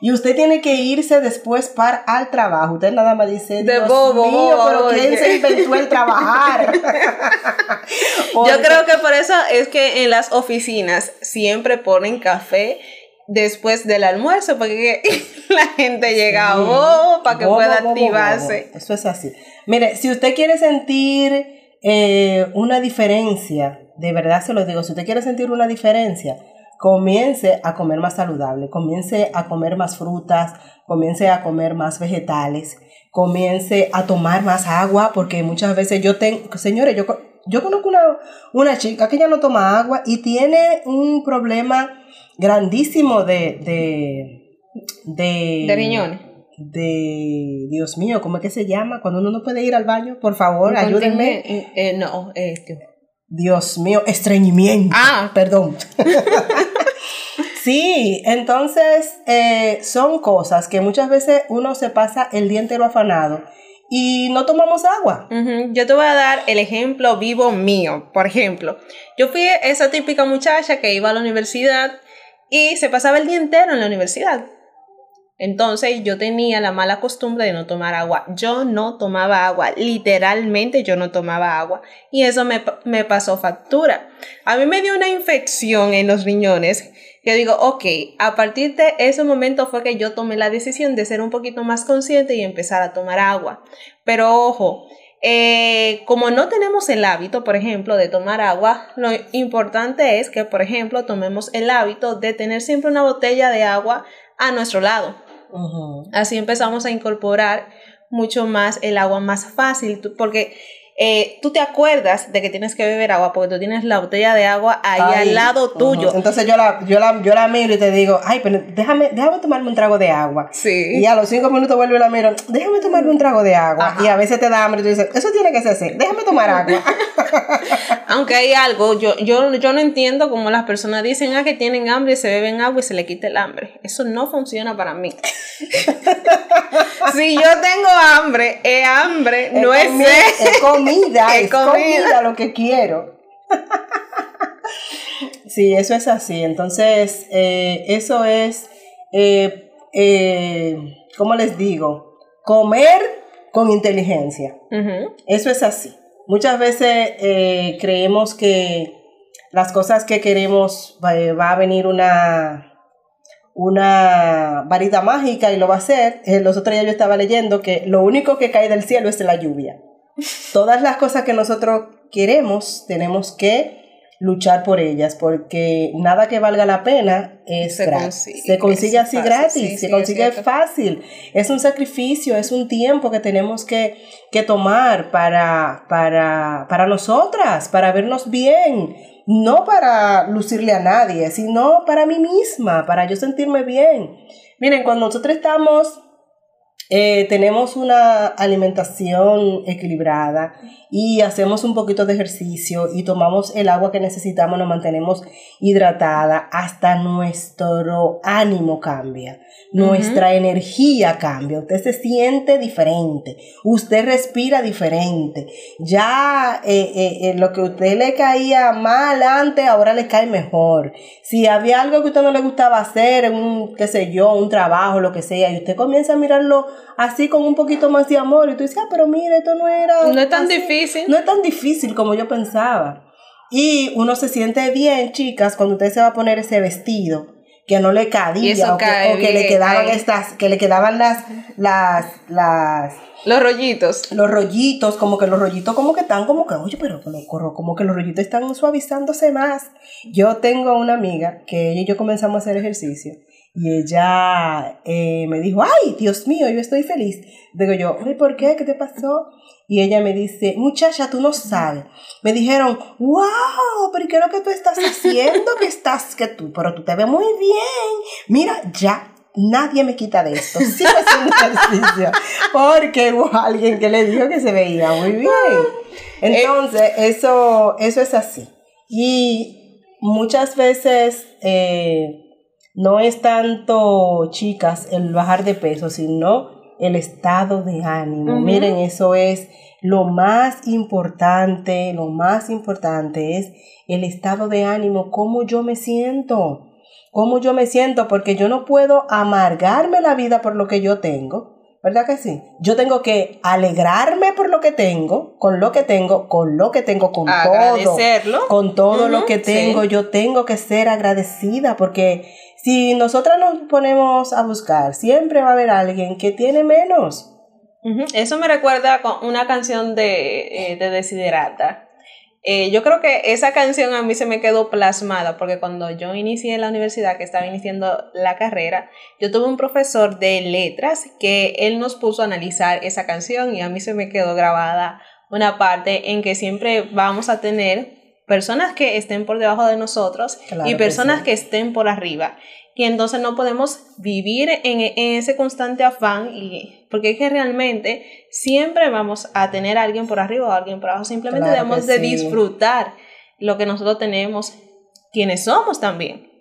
y usted tiene que irse después para al trabajo. Usted nada más dice, de bobo, mío, pero ¿quién se inventó el trabajar? Yo creo que por eso es que en las oficinas siempre ponen café después del almuerzo, porque la gente llega a bobo para que pueda activarse. Eso es así. Mire, si usted quiere sentir eh, una diferencia, de verdad se lo digo, si usted quiere sentir una diferencia, comience a comer más saludable, comience a comer más frutas, comience a comer más vegetales, comience a tomar más agua, porque muchas veces yo tengo, señores, yo, yo conozco una, una chica que ya no toma agua y tiene un problema grandísimo de... de, de, de riñones de Dios mío, ¿cómo es que se llama? Cuando uno no puede ir al baño, por favor, ayúdenme. Eh, no, este. Dios mío, estreñimiento. Ah, perdón. sí, entonces eh, son cosas que muchas veces uno se pasa el día entero afanado y no tomamos agua. Yo te voy a dar el ejemplo vivo mío. Por ejemplo, yo fui esa típica muchacha que iba a la universidad y se pasaba el día entero en la universidad. Entonces yo tenía la mala costumbre de no tomar agua. Yo no tomaba agua, literalmente yo no tomaba agua. Y eso me, me pasó factura. A mí me dio una infección en los riñones. Yo digo, ok, a partir de ese momento fue que yo tomé la decisión de ser un poquito más consciente y empezar a tomar agua. Pero ojo, eh, como no tenemos el hábito, por ejemplo, de tomar agua, lo importante es que, por ejemplo, tomemos el hábito de tener siempre una botella de agua a nuestro lado. Así empezamos a incorporar mucho más el agua más fácil, porque eh, tú te acuerdas de que tienes que beber agua porque tú tienes la botella de agua ahí al lado tuyo. Entonces yo la, yo, la, yo la miro y te digo, ay, pero déjame, déjame tomarme un trago de agua. Sí. Y a los cinco minutos vuelvo y la miro, déjame tomarme un trago de agua. Y a veces te da hambre y tú dices, eso tiene que ser así, déjame tomar agua. Aunque hay algo, yo, yo, yo no entiendo cómo las personas dicen ah, que tienen hambre y se beben agua y se le quita el hambre. Eso no funciona para mí. si yo tengo hambre, es hambre, no es. Es comida, es, comida. lo que quiero. sí, eso es así. Entonces, eh, eso es, eh, eh, ¿cómo les digo? Comer con inteligencia. Eso es así. Muchas veces creemos que las cosas que queremos va, a venir una, una varita mágica y lo va a hacer. Los otros días yo estaba leyendo que lo único que cae del cielo es la lluvia. Todas las cosas que nosotros queremos tenemos que luchar por ellas, porque nada que valga la pena es se gratis. Consigue, se consigue así gratis, se consigue fácil. Es un sacrificio, es un tiempo que tenemos que, que tomar para, para, para nosotras, para vernos bien, no para lucirle a nadie, sino para mí misma, para yo sentirme bien. Miren, cuando nosotros estamos eh, tenemos una alimentación equilibrada y hacemos un poquito de ejercicio y tomamos el agua que necesitamos, nos mantenemos hidratada, hasta nuestro ánimo cambia, nuestra energía cambia, usted se siente diferente, usted respira diferente, ya eh, eh, eh, lo que a usted le caía mal antes, ahora le cae mejor. Si había algo que a usted no le gustaba hacer, un, qué sé yo, un trabajo, lo que sea, y usted comienza a mirarlo así con un poquito más de amor, y tú dices, ah, pero mire, esto no era... No es tan así". difícil. No es tan difícil como yo pensaba. Y uno se siente bien, chicas, cuando usted se va a poner ese vestido que no le cabía o que, le quedaban estas, que le quedaban las, las, las, Los rollitos. los rollitos, como que los rollitos como que están como que, oye, pero como- como que los rollitos están suavizándose más. Yo tengo una amiga que ella y yo comenzamos a hacer ejercicio y ella eh, me dijo, ay, Dios mío, yo estoy feliz. Digo yo, ay, ¿por qué? ¿Qué te pasó? Y ella me dice, muchacha, tú no sabes. Me dijeron, wow, pero ¿qué es lo que tú estás haciendo? Que estás, que tú, pero tú te ves muy bien. Mira, ya, nadie me quita de esto. Sigo haciendo ejercicio. Porque hubo alguien que le dijo que se veía muy bien. Entonces, eso, eso es así. Y muchas veces eh, no es tanto, chicas, el bajar de peso, sino el estado de ánimo. Miren, eso es lo más importante, lo más importante es el estado de ánimo, cómo yo me siento, cómo yo me siento, porque yo no puedo amargarme la vida por lo que yo tengo, ¿verdad que sí? Yo tengo que alegrarme por lo que tengo, con lo que tengo, con lo que tengo, con todo con todo lo que tengo, sí. yo tengo que ser agradecida porque si nosotras nos ponemos a buscar, siempre va a haber alguien que tiene menos. Eso me recuerda con una canción de, eh, de Desiderata. Eh, yo creo que esa canción a mí se me quedó plasmada porque cuando yo inicié en la universidad, que estaba iniciando la carrera, yo tuve un profesor de letras que él nos puso a analizar esa canción y a mí se me quedó grabada una parte en que siempre vamos a tener personas que estén por debajo de nosotros Claro y que personas sí. que estén por arriba. Y entonces no podemos vivir en, en ese constante afán, y, porque es que realmente siempre vamos a tener a alguien por arriba o a alguien por abajo. Simplemente Claro debemos que de sí. disfrutar lo que nosotros tenemos, quienes somos también.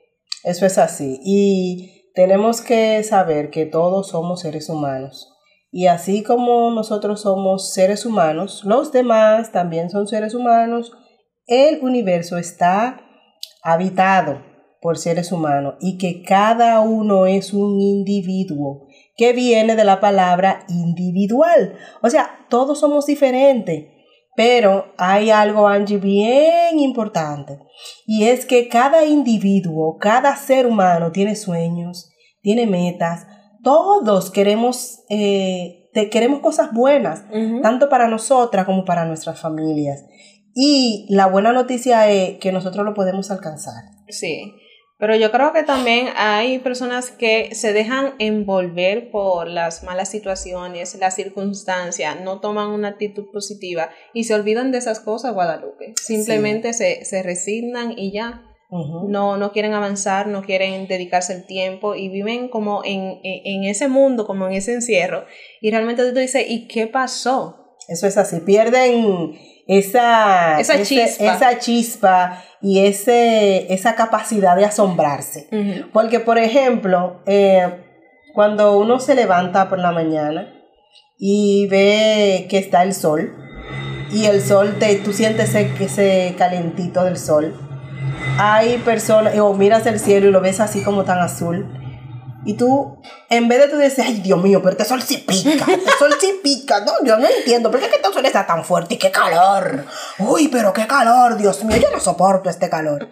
Eso es así. Y tenemos que saber que todos somos seres humanos. Y así como nosotros somos seres humanos, los demás también son seres humanos. El universo está habitado por seres humanos y que cada uno es un individuo que viene de la palabra individual. O sea, todos somos diferentes, pero hay algo, Angie, bien importante. Y es que cada individuo, cada ser humano tiene sueños, tiene metas. Todos queremos, eh, te- queremos cosas buenas, tanto para nosotras como para nuestras familias. Y la buena noticia es que nosotros lo podemos alcanzar. Sí, pero yo creo que también hay personas que se dejan envolver por las malas situaciones, las circunstancias, no toman una actitud positiva y se olvidan de esas cosas, Guadalupe. Simplemente se, se resignan y ya. Ujú. No, no quieren avanzar, no quieren dedicarse el tiempo y viven como en, en, en ese mundo, como en ese encierro. Y realmente tú te dices, ¿y qué pasó? Eso es así, pierden esa, Esa ese- chispa. esa chispa y ese, esa capacidad de asombrarse. Porque, por ejemplo, eh, cuando uno se levanta por la mañana y ve que está el sol, y el sol, te, tú sientes ese, ese calentito del sol, hay personas, o miras el cielo y lo ves así como tan azul, y tú, en vez de tú decir, ay Dios mío, pero este sol sí pica, este sol sí pica, no, yo no entiendo, ¿por qué este sol está tan fuerte y qué calor? Uy, pero qué calor, Dios mío, yo no soporto este calor.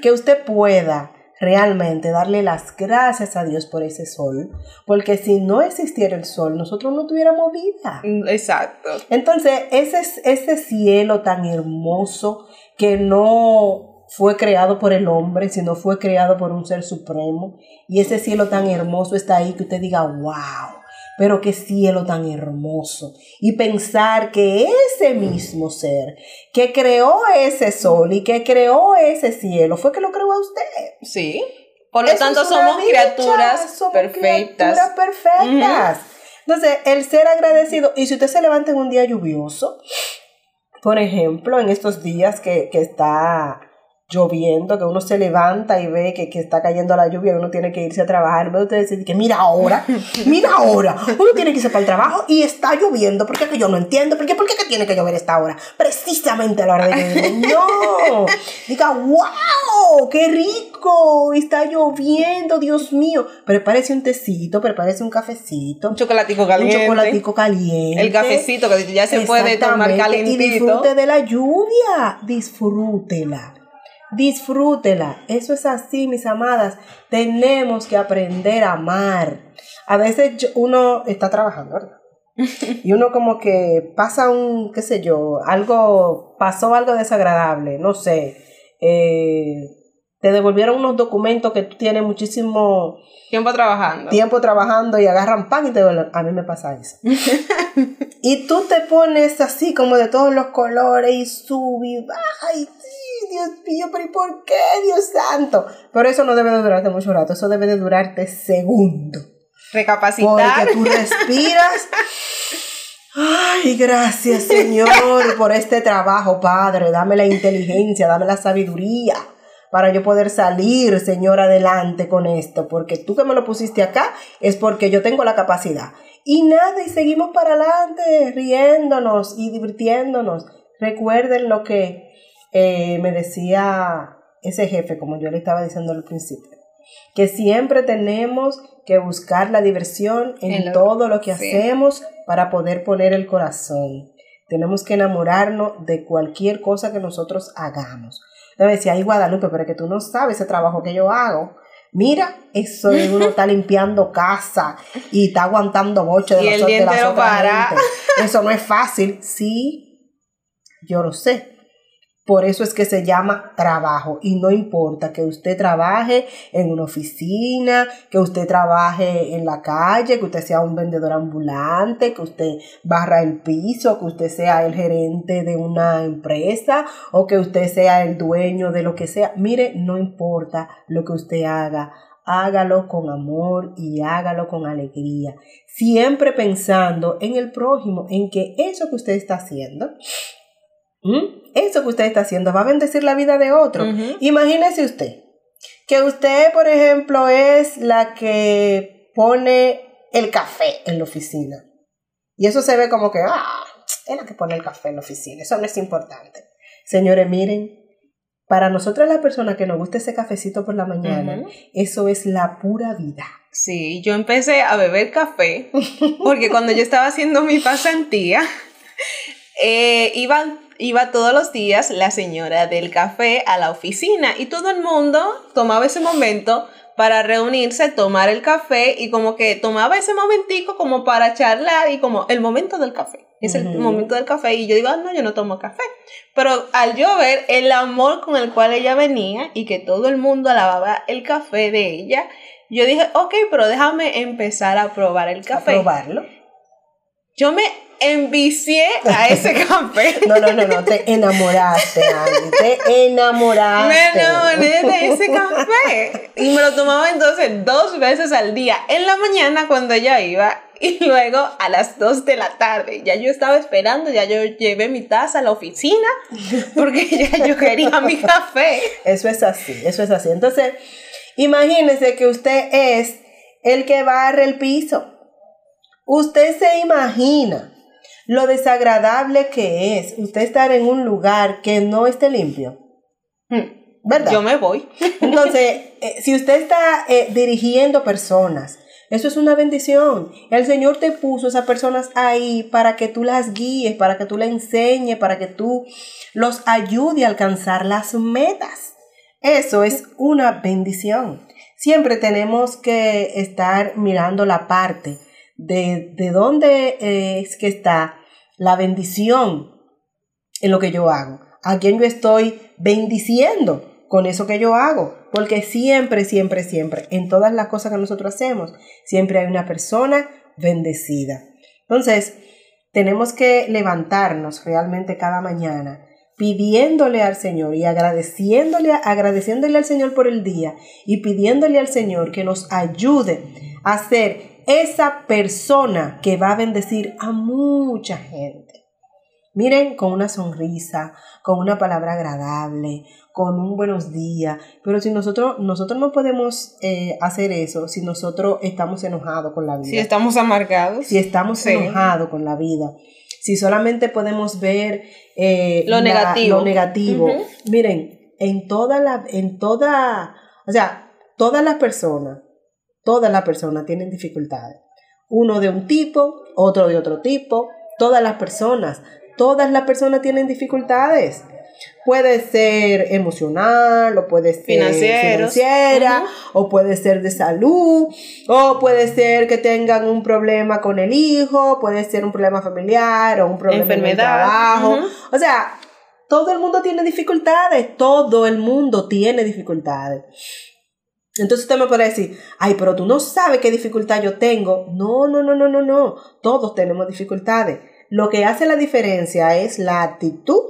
Que usted pueda realmente darle las gracias a Dios por ese sol, porque si no existiera el sol, nosotros no tuviéramos vida. Exacto. Entonces, ese, es- ese cielo tan hermoso que no fue creado por el hombre, sino fue creado por un ser supremo. Y ese cielo tan hermoso está ahí que usted diga, wow, pero qué cielo tan hermoso. Y pensar que ese mismo ser que creó ese sol y que creó ese cielo fue que lo creó a usted. Sí. Por lo Eso tanto, somos criaturas somos perfectas. criaturas perfectas. Entonces, el ser agradecido, y si usted se levanta en un día lluvioso, por ejemplo, en estos días que, que está lloviendo, que uno se levanta y ve que, que, está cayendo la lluvia, y uno tiene que irse a trabajar, ve usted decir que mira ahora, mira ahora, uno tiene que irse para el trabajo y está lloviendo, porque que yo no entiendo, porque ¿por qué que tiene que llover esta hora? Precisamente a la hora de que no, diga, wow, qué rico, está lloviendo, Dios mío, prepárese un tecito, prepárese un cafecito, un chocolatico caliente, un chocolatico caliente, el cafecito que ya se puede tomar calentito, y disfrute de la lluvia, disfrútela disfrútela. Eso es así, mis amadas. Tenemos que aprender a amar. A veces uno está trabajando, ¿verdad? Y uno como que pasa un, qué sé yo, algo, pasó algo desagradable, no sé. Eh, te devolvieron unos documentos que tú tienes muchísimo tiempo trabajando. Tiempo trabajando y agarran pan y te devuelven. A mí me pasa eso. y tú te pones así como de todos los colores y sube y baja y Dios mío, pero ¿y por qué, Dios santo? Pero eso no debe de durarte mucho rato, eso debe de durarte segundo. Recapacitar. Porque tú respiras. Ay, gracias Señor por este trabajo, Padre. Dame la inteligencia, dame la sabiduría para yo poder salir, Señor, adelante con esto. Porque tú que me lo pusiste acá es porque yo tengo la capacidad. Y nada, y seguimos para adelante, riéndonos y divirtiéndonos. Recuerden lo que eh, me decía ese jefe, como yo le estaba diciendo al principio, que siempre tenemos que buscar la diversión en, todo lo que hacemos para poder poner el corazón. Tenemos que enamorarnos de cualquier cosa que nosotros hagamos. Me decía, ay Guadalupe, pero que tú no sabes ese trabajo que yo hago. Mira, eso de uno está limpiando casa y está aguantando boche de, los, de las otras Eso no es fácil. Sí, yo lo sé. Por eso es que se llama trabajo. Y no importa que usted trabaje en una oficina, que usted trabaje en la calle, que usted sea un vendedor ambulante, que usted barra el piso, que usted sea el gerente de una empresa o que usted sea el dueño de lo que sea. Mire, no importa lo que usted haga, hágalo con amor y hágalo con alegría, siempre pensando en el prójimo, en que eso que usted está haciendo ¿Mm? Eso que usted está haciendo va a bendecir la vida de otro. Imagínese usted que usted, por ejemplo, es la que pone el café en la oficina. Y eso se ve como que, ah, es la que pone el café en la oficina. Eso no es importante. Señores, miren, para nosotros las personas que nos gusta ese cafecito por la mañana, eso es la pura vida. Sí, yo empecé a beber café porque cuando yo estaba haciendo mi pasantía, eh, iban iba todos los días la señora del café a la oficina y todo el mundo tomaba ese momento para reunirse, tomar el café y como que tomaba ese momentico como para charlar y como el momento del café. Es el momento del café y yo digo, ah, no, yo no tomo café. Pero al yo ver el amor con el cual ella venía y que todo el mundo alababa el café de ella, yo dije, ok, pero déjame empezar a probar el café. A probarlo. Yo me envicié a ese café. No, no, no, no, te enamoraste, Andy, te enamoraste. Me enamoré de ese café. Y me lo tomaba entonces dos veces al día, en la mañana cuando ella iba y luego a las dos de la tarde. Ya yo estaba esperando, ya yo llevé mi taza a la oficina porque ya yo quería mi café. Eso es así, eso es así. Entonces, imagínese que usted es el que barre el piso. Usted se imagina lo desagradable que es usted estar en un lugar que no esté limpio. Hmm. ¿Verdad? Yo me voy. Entonces, eh, si usted está eh, dirigiendo personas, eso es una bendición. El Señor te puso esas personas ahí para que tú las guíes, para que tú las enseñes, para que tú los ayude a alcanzar las metas. Eso es una bendición. Siempre tenemos que estar mirando la parte de, de dónde eh, es que está la bendición en lo que yo hago. A quién yo estoy bendiciendo con eso que yo hago. Porque siempre, siempre, siempre, en todas las cosas que nosotros hacemos, siempre hay una persona bendecida. Entonces, tenemos que levantarnos realmente cada mañana pidiéndole al Señor y agradeciéndole, agradeciéndole al Señor por el día y pidiéndole al Señor que nos ayude a ser esa persona que va a bendecir a mucha gente. Miren, con una sonrisa, con una palabra agradable, con un buenos días. Pero si nosotros, nosotros no podemos eh, hacer eso si nosotros estamos enojados con la vida. Si estamos amargados. Si estamos enojados con la vida. Si solamente podemos ver eh, lo negativo. Lo negativo. Miren, en toda la, en toda, o sea, todas las personas, todas las personas tienen dificultades. Uno de un tipo, otro de otro tipo, todas las personas, todas las personas tienen dificultades. Puede ser emocional, o puede ser financiera, o puede ser de salud, o puede ser que tengan un problema con el hijo, puede ser un problema familiar o un problema en el trabajo. O sea, todo el mundo tiene dificultades, todo el mundo tiene dificultades. Entonces usted me puede decir, ay, pero tú no sabes qué dificultad yo tengo. No, no, no, no, no, no. Todos tenemos dificultades. Lo que hace la diferencia es la actitud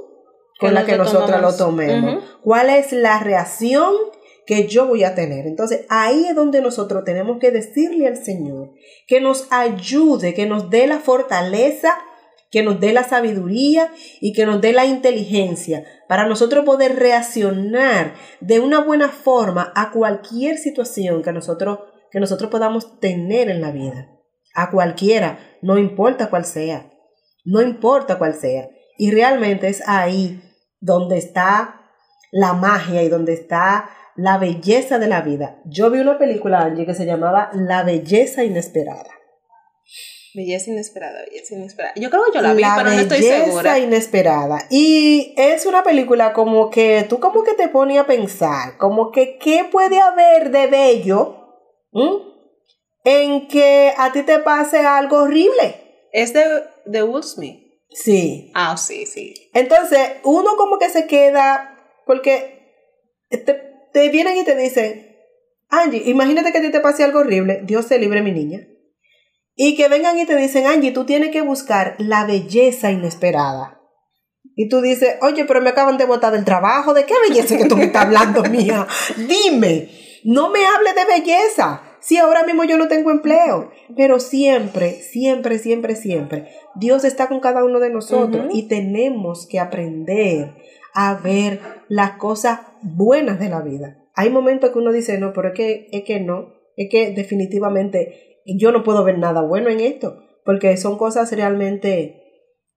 con la que nosotros lo tomemos. ¿Cuál es la reacción que yo voy a tener? Entonces ahí es donde nosotros tenemos que decirle al Señor que nos ayude, que nos dé la fortaleza, que nos dé la sabiduría y que nos dé la inteligencia para nosotros poder reaccionar de una buena forma a cualquier situación que nosotros, que nosotros podamos tener en la vida. A cualquiera, no importa cuál sea, no importa cuál sea. Y realmente es ahí donde está la magia y donde está la belleza de la vida. Yo vi una película, Angie, que se llamaba La belleza inesperada. Belleza inesperada, belleza inesperada. Yo creo que yo la vi, pero no estoy segura. Belleza inesperada. Y es una película como que tú como que te pones a pensar, como que qué puede haber de bello en que a ti te pase algo horrible. Es de, de Will Smith. Sí. Ah, sí, sí. Entonces, uno como que se queda, porque te, te vienen y te dicen, Angie, imagínate que a ti te pase algo horrible, Dios te libre mi niña. Y que vengan y te dicen, Angie, tú tienes que buscar la belleza inesperada. Y tú dices, oye, pero me acaban de botar del trabajo, ¿de qué belleza que tú me estás hablando, mía? Dime, no me hables de belleza. Si ahora mismo yo no tengo empleo, pero siempre, siempre, siempre, siempre, Dios está con cada uno de nosotros y tenemos que aprender a ver las cosas buenas de la vida. Hay momentos que uno dice, no, pero es que, es que no, es que definitivamente yo no puedo ver nada bueno en esto, porque son cosas realmente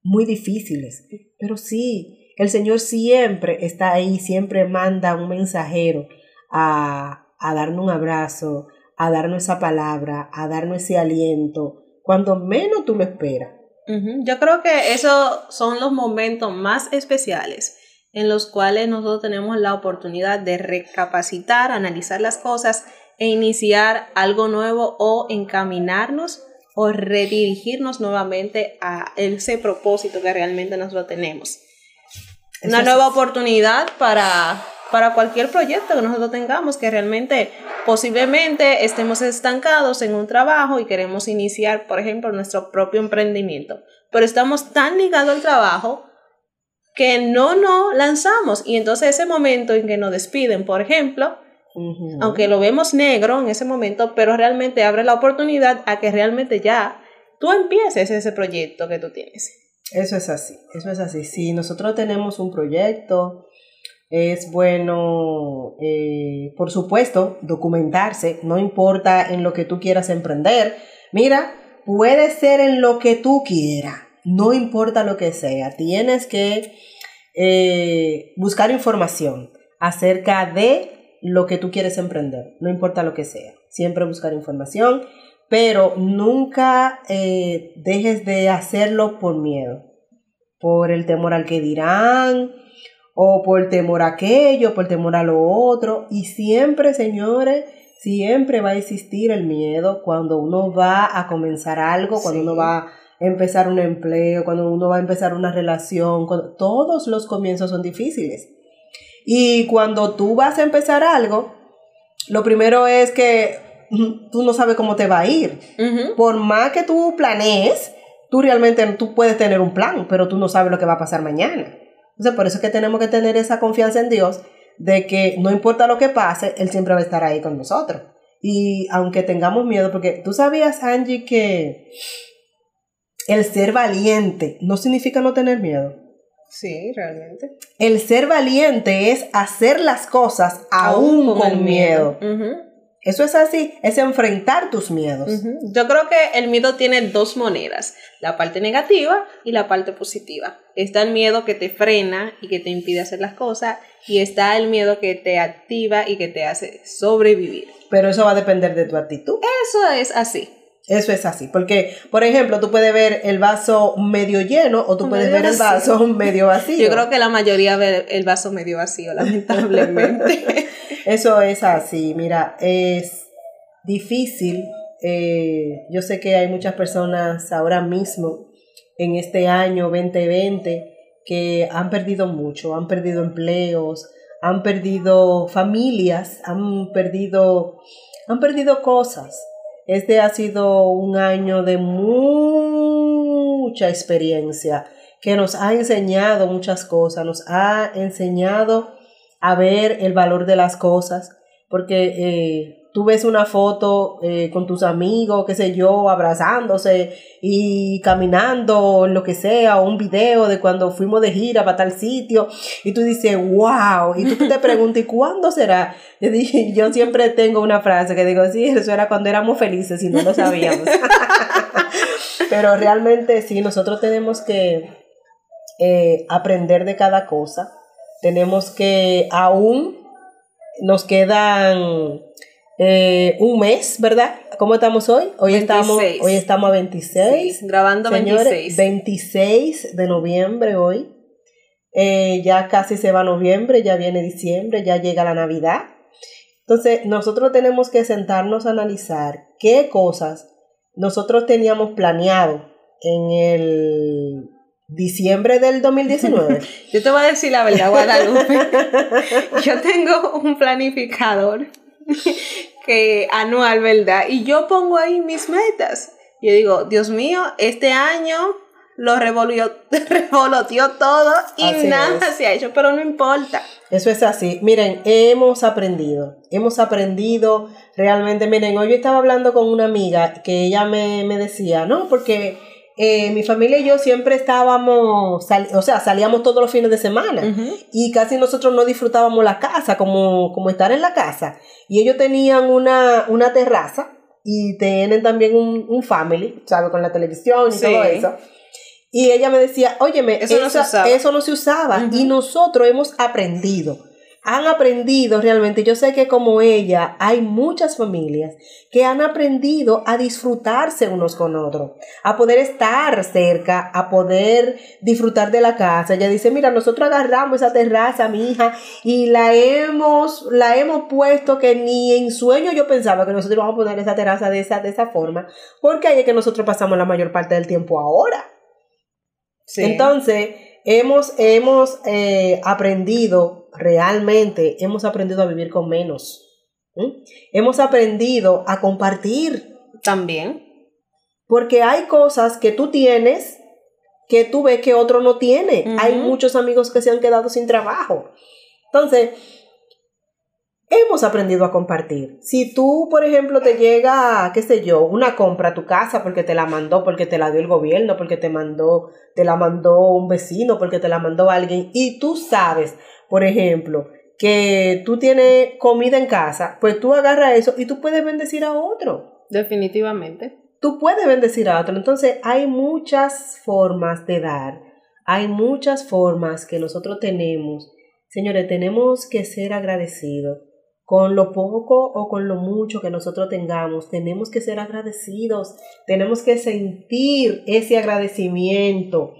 muy difíciles. Pero sí, el Señor siempre está ahí, siempre manda un mensajero a, a darnos un abrazo, a darnos esa palabra, a darnos ese aliento, cuando menos tú lo esperas. Yo creo que esos son los momentos más especiales en los cuales nosotros tenemos la oportunidad de recapacitar, analizar las cosas e iniciar algo nuevo o encaminarnos o redirigirnos nuevamente a ese propósito que realmente nosotros tenemos. Una nueva oportunidad para para cualquier proyecto que nosotros tengamos, que realmente posiblemente estemos estancados en un trabajo y queremos iniciar, por ejemplo, nuestro propio emprendimiento, pero estamos tan ligados al trabajo que no nos lanzamos. Y entonces ese momento en que nos despiden, por ejemplo, aunque lo vemos negro en ese momento, pero realmente abre la oportunidad a que realmente ya tú empieces ese proyecto que tú tienes. Eso es así, eso es así. Si nosotros tenemos un proyecto, es bueno, eh, por supuesto, documentarse, no importa en lo que tú quieras emprender. Mira, puede ser en lo que tú quieras, no importa lo que sea, tienes que eh, buscar información acerca de lo que tú quieres emprender, no importa lo que sea, siempre buscar información, pero nunca eh, dejes de hacerlo por miedo, por el temor al que dirán, o por temor a aquello, por temor a lo otro. Y siempre, señores, siempre va a existir el miedo cuando uno va a comenzar algo, cuando uno va a empezar un empleo, cuando uno va a empezar una relación. Todos los comienzos son difíciles. Y cuando tú vas a empezar algo, lo primero es que tú no sabes cómo te va a ir. Por más que tú planees, tú realmente tú puedes tener un plan, pero tú no sabes lo que va a pasar mañana. Entonces, por eso es que tenemos que tener esa confianza en Dios de que no importa lo que pase, Él siempre va a estar ahí con nosotros. Y aunque tengamos miedo, porque tú sabías, Angie, que el ser valiente no significa no tener miedo. Sí, realmente. El ser valiente es hacer las cosas aún, con, miedo. Eso es así, es enfrentar tus miedos. Yo creo que el miedo tiene dos maneras, la parte negativa y la parte positiva. Está el miedo que te frena y que te impide hacer las cosas y está el miedo que te activa y que te hace sobrevivir. Pero eso va a depender de tu actitud. Eso es así. Eso es así, porque, por ejemplo, tú puedes ver el vaso medio lleno o tú puedes ver el vaso medio vacío. Yo creo que la mayoría ve el vaso medio vacío, lamentablemente. Eso es así, mira, es difícil. Eh, yo sé que hay muchas personas ahora mismo, en este año 2020, que han perdido mucho, han perdido empleos, han perdido familias, han perdido, han perdido cosas este ha sido un año de mucha experiencia que nos ha enseñado muchas cosas, nos ha enseñado a ver el valor de las cosas, porque eh, tú ves una foto eh, con tus amigos, qué sé yo, abrazándose y caminando, lo que sea, o un video de cuando fuimos de gira para tal sitio, y tú dices, wow, y tú te preguntas, ¿y cuándo será? Yo, dije, yo siempre tengo una frase que digo, sí, eso era cuando éramos felices y no lo sabíamos. Pero realmente sí, nosotros tenemos que eh, aprender de cada cosa, tenemos que aún nos quedan eh, un mes, ¿verdad? ¿Cómo estamos hoy? Hoy estamos hoy estamos a 26. grabando Señores, 26. 26 de noviembre hoy. Eh, ya casi se va noviembre, ya viene diciembre, ya llega la Navidad. Entonces, nosotros tenemos que sentarnos a analizar qué cosas nosotros teníamos planeado en el diciembre del 2019. Yo te voy a decir la verdad, Guadalupe. Yo tengo un planificador que anual, ¿verdad? Y yo pongo ahí mis metas. Yo digo, Dios mío, este año lo revoloteó todo y nada se ha hecho, pero no importa. Eso es así. Miren, hemos aprendido, hemos aprendido realmente. Miren, hoy yo estaba hablando con una amiga que ella me, me decía, no, porque eh, mi familia y yo siempre estábamos, o sea, salíamos todos los fines de semana y casi nosotros no disfrutábamos la casa, como, como estar en la casa. Y ellos tenían una, una terraza y tienen también un, un family, ¿sabes? Con la televisión y todo eso. Y ella me decía, óyeme, eso, no se. Eso no se usaba. Y nosotros hemos aprendido han aprendido realmente, yo sé que como ella hay muchas familias que han aprendido a disfrutarse unos con otros, a poder estar cerca, a poder disfrutar de la casa. Ella dice, mira, nosotros agarramos esa terraza, mi hija, y la hemos, la hemos puesto que ni en sueño yo pensaba que nosotros íbamos a poner esa terraza de esa, de esa forma, porque ahí es que nosotros pasamos la mayor parte del tiempo ahora. Entonces, hemos, hemos eh, aprendido realmente hemos aprendido a vivir con menos. Hemos aprendido a compartir. También. Porque hay cosas que tú tienes que tú ves que otro no tiene. Hay muchos amigos que se han quedado sin trabajo. Entonces, hemos aprendido a compartir. Si tú, por ejemplo, te llega, qué sé yo, una compra a tu casa porque te la mandó, porque te la dio el gobierno, porque te mandó, te la mandó un vecino, porque te la mandó alguien, y tú sabes, por ejemplo, que tú tienes comida en casa, pues tú agarras eso y tú puedes bendecir a otro. Definitivamente. Tú puedes bendecir a otro. Entonces hay muchas formas de dar. Hay muchas formas que nosotros tenemos. Señores, tenemos que ser agradecidos. Con lo poco o con lo mucho que nosotros tengamos, tenemos que ser agradecidos. Tenemos que sentir ese agradecimiento.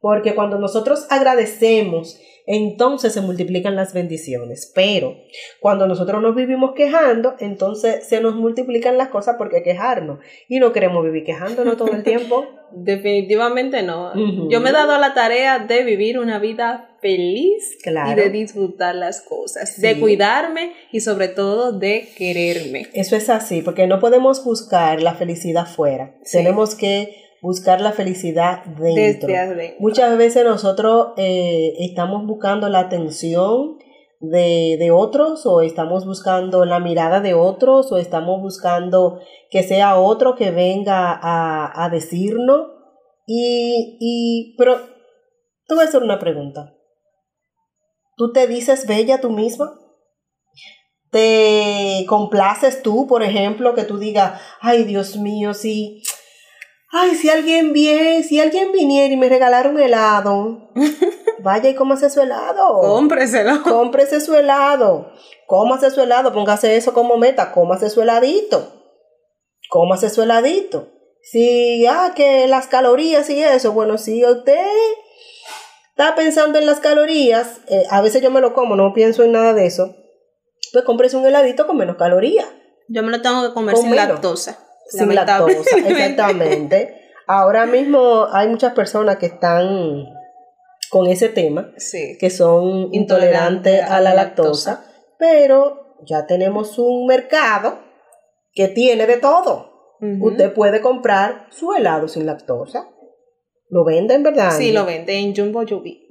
Porque cuando nosotros agradecemos, entonces se multiplican las bendiciones. Pero cuando nosotros nos vivimos quejando, entonces se nos multiplican las cosas porque quejarnos. Y no queremos vivir quejándonos todo el tiempo. Definitivamente no. Yo me he dado la tarea de vivir una vida feliz y de disfrutar las cosas, de cuidarme y sobre todo de quererme. Eso es así, porque no podemos buscar la felicidad fuera. Tenemos que buscar la felicidad dentro. Muchas veces nosotros eh, estamos buscando la atención de, de, otros o estamos buscando la mirada de otros o estamos buscando que sea otro que venga a, a decirnos. Y, y, pero te voy a hacer una pregunta. ¿Tú te dices bella tú misma? ¿Te complaces tú, por ejemplo, que tú digas, ay Dios mío, sí, ay, si alguien viene, si alguien viniera y me regalara un helado, vaya y cómase su helado. Cómpreselo. Cómprese su helado. Cómase su helado, póngase eso como meta, cómase su heladito. Cómase su heladito. Si, ah, que las calorías y eso, bueno, si usted está pensando en las calorías, eh, a veces yo me lo como, no pienso en nada de eso pues compres un heladito con menos calorías. Yo me lo tengo que comer sin lactosa. Sin lactosa, exactamente. Ahora mismo hay muchas personas que están con ese tema, que son intolerantes a la lactosa, pero ya tenemos un mercado que tiene de todo. Usted puede comprar su helado sin lactosa. ¿Lo venden, verdad? Sí, lo venden en Jumbo Jubi.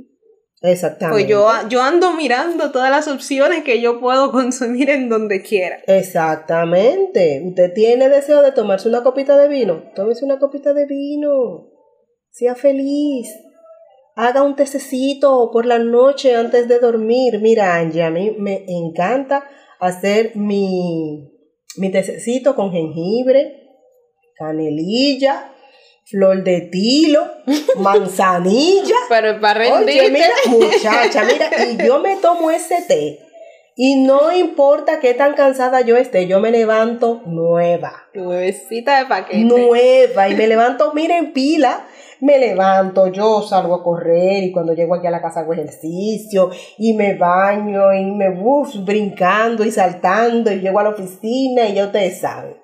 Exactamente. Pues yo, yo ando mirando todas las opciones que yo puedo consumir en donde quiera. Exactamente. Usted tiene deseo de tomarse una copita de vino. Tómese una copita de vino. Sea feliz. Haga un tececito por la noche antes de dormir. Mira, Angie, a mí me encanta hacer mi, mi tececito con jengibre, canelilla, flor de tilo, manzanilla. Pero para rendirte. Oye, mira, muchacha, mira, y yo me tomo ese té. Y no importa qué tan cansada yo esté, yo me levanto nueva. Nuevecita de paquete. Nueva. Y me levanto, mira, en pila. Me levanto, yo salgo a correr y cuando llego aquí a la casa hago ejercicio y me baño y me buf, brincando y saltando y llego a la oficina y ya ustedes saben.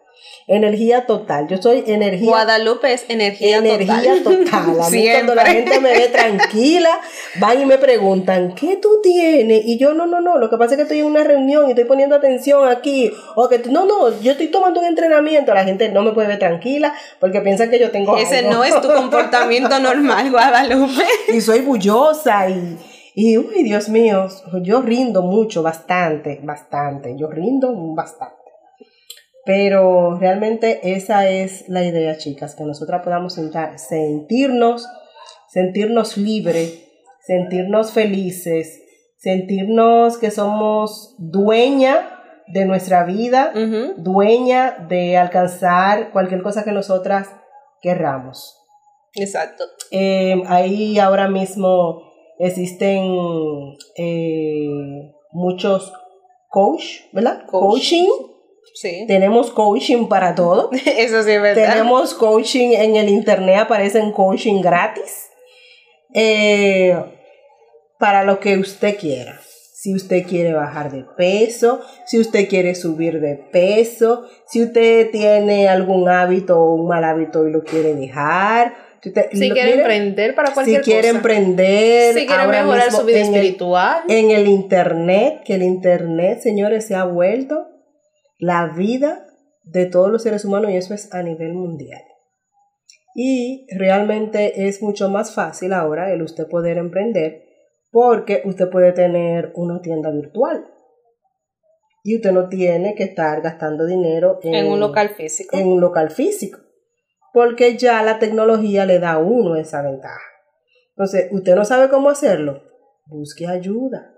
Energía total. Yo soy energía. Guadalupe es energía, energía total. A mí cuando la gente me ve tranquila, van y me preguntan, ¿qué tú tienes? Y yo, no, no, no. Lo que pasa es que estoy en una reunión y estoy poniendo atención aquí. O que, no, no, yo estoy tomando un entrenamiento. La gente no me puede ver tranquila porque piensan que yo tengo. Ese no es tu comportamiento normal, Guadalupe. y soy bullosa y. Y, uy, Dios mío, yo rindo mucho, bastante, bastante. Yo rindo bastante. Pero realmente esa es la idea, chicas, que nosotras podamos sentirnos, sentirnos libres, sentirnos felices, sentirnos que somos dueña de nuestra vida, dueña de alcanzar cualquier cosa que nosotras querramos. Exacto. Eh, ahí ahora mismo existen eh, muchos coach, ¿verdad? Coaching tenemos coaching para todo. Eso sí es verdad. Tenemos coaching en el internet, aparecen coaching gratis. Eh, para lo que usted quiera. Si usted quiere bajar de peso, si usted quiere subir de peso, si usted tiene algún hábito o un mal hábito y lo quiere dejar, si, quiere, emprender para cualquier cosa. Si quiere emprender. Si quiere mejorar su vida espiritual. en el internet, que el internet, señores, se ha vuelto la vida de todos los seres humanos y eso es a nivel mundial. Y realmente es mucho más fácil ahora el usted poder emprender porque usted puede tener una tienda virtual. Y usted no tiene que estar gastando dinero en, un local físico. En un local físico. Porque ya la tecnología le da a uno esa ventaja. Entonces, usted no sabe cómo hacerlo. Busque ayuda.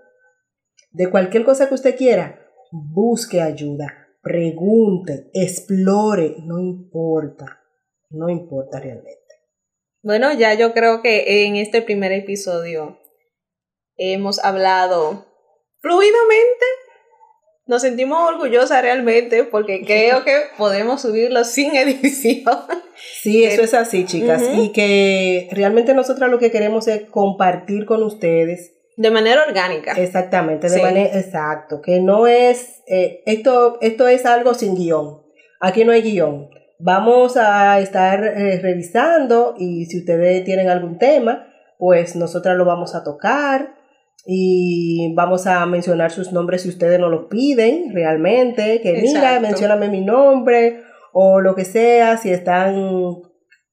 De cualquier cosa que usted quiera, busque ayuda pregunte, explore, no importa, no importa realmente. Bueno, ya yo creo que en este primer episodio hemos hablado fluidamente. Nos sentimos orgullosas realmente porque creo que podemos subirlo sin edición. Sí, eso es así, chicas. Y que realmente nosotras lo que queremos es compartir con ustedes de manera orgánica. Exactamente, de manera, exacto, que no es, eh, esto, esto es algo sin guion, aquí no hay guion. Vamos a estar eh, revisando y si ustedes tienen algún tema, pues nosotras lo vamos a tocar y vamos a mencionar sus nombres si ustedes nos lo piden realmente, que mira, mencióname mi nombre o lo que sea, si están,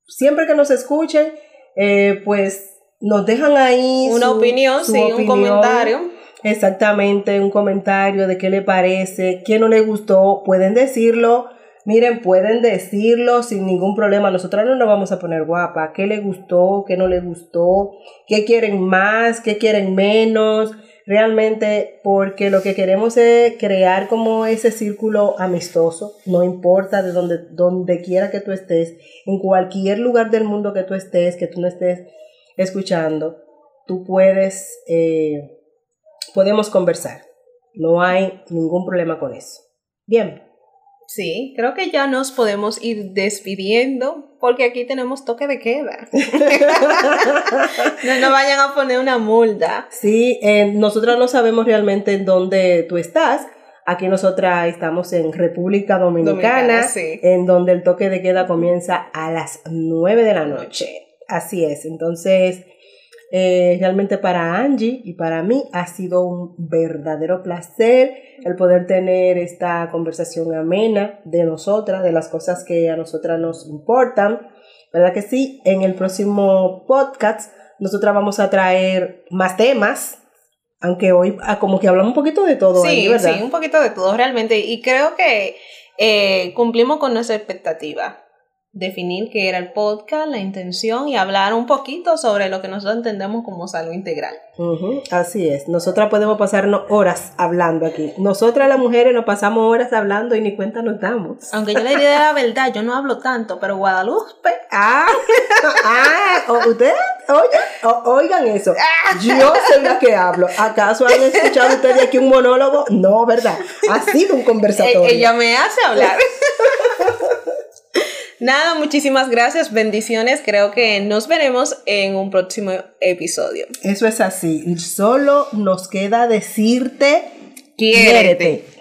siempre que nos escuchen, eh, pues nos dejan ahí una opinión, sí, un comentario. exactamente un comentario de qué le parece, qué no le gustó, pueden decirlo. Miren, pueden decirlo sin ningún problema. Nosotros no nos vamos a poner guapa. ¿Qué le gustó? ¿Qué no le gustó? ¿Qué quieren más? ¿Qué quieren menos? Realmente, porque lo que queremos es crear como ese círculo amistoso. No importa de donde, donde quiera que tú estés, en cualquier lugar del mundo que tú estés, que tú no estés escuchando, tú puedes, eh, podemos conversar. No hay ningún problema con eso. Bien. Sí, creo que ya nos podemos ir despidiendo porque aquí tenemos toque de queda. no nos vayan a poner una multa. Sí, eh, nosotros no sabemos realmente en dónde tú estás. Aquí nosotras estamos en República Dominicana, en donde el toque de queda comienza a las 9 de la noche. Así es, entonces eh, realmente para Angie y para mí ha sido un verdadero placer el poder tener esta conversación amena de nosotras, de las cosas que a nosotras nos importan. ¿Verdad que sí? En el próximo podcast nosotras vamos a traer más temas, aunque hoy ah, como que hablamos un poquito de todo. Sí, sí, un poquito de todo realmente. Y creo que eh, cumplimos con nuestra expectativa definir qué era el podcast, la intención y hablar un poquito sobre lo que nosotros entendemos como salud integral. así es, nosotras podemos pasarnos horas hablando aquí. Nosotras las mujeres nos pasamos horas hablando y ni cuenta nos damos. Aunque yo le diría la verdad, yo no hablo tanto, pero Guadalupe. Ah, ah ustedes, oigan, oigan eso. Yo soy la que hablo. ¿Acaso han escuchado ustedes aquí un monólogo? No, ¿verdad? Ha sido un conversatorio. Ella me hace hablar. Nada, muchísimas gracias, bendiciones. Creo que nos veremos en un próximo episodio. Eso es así. Solo nos queda decirte, quiérete.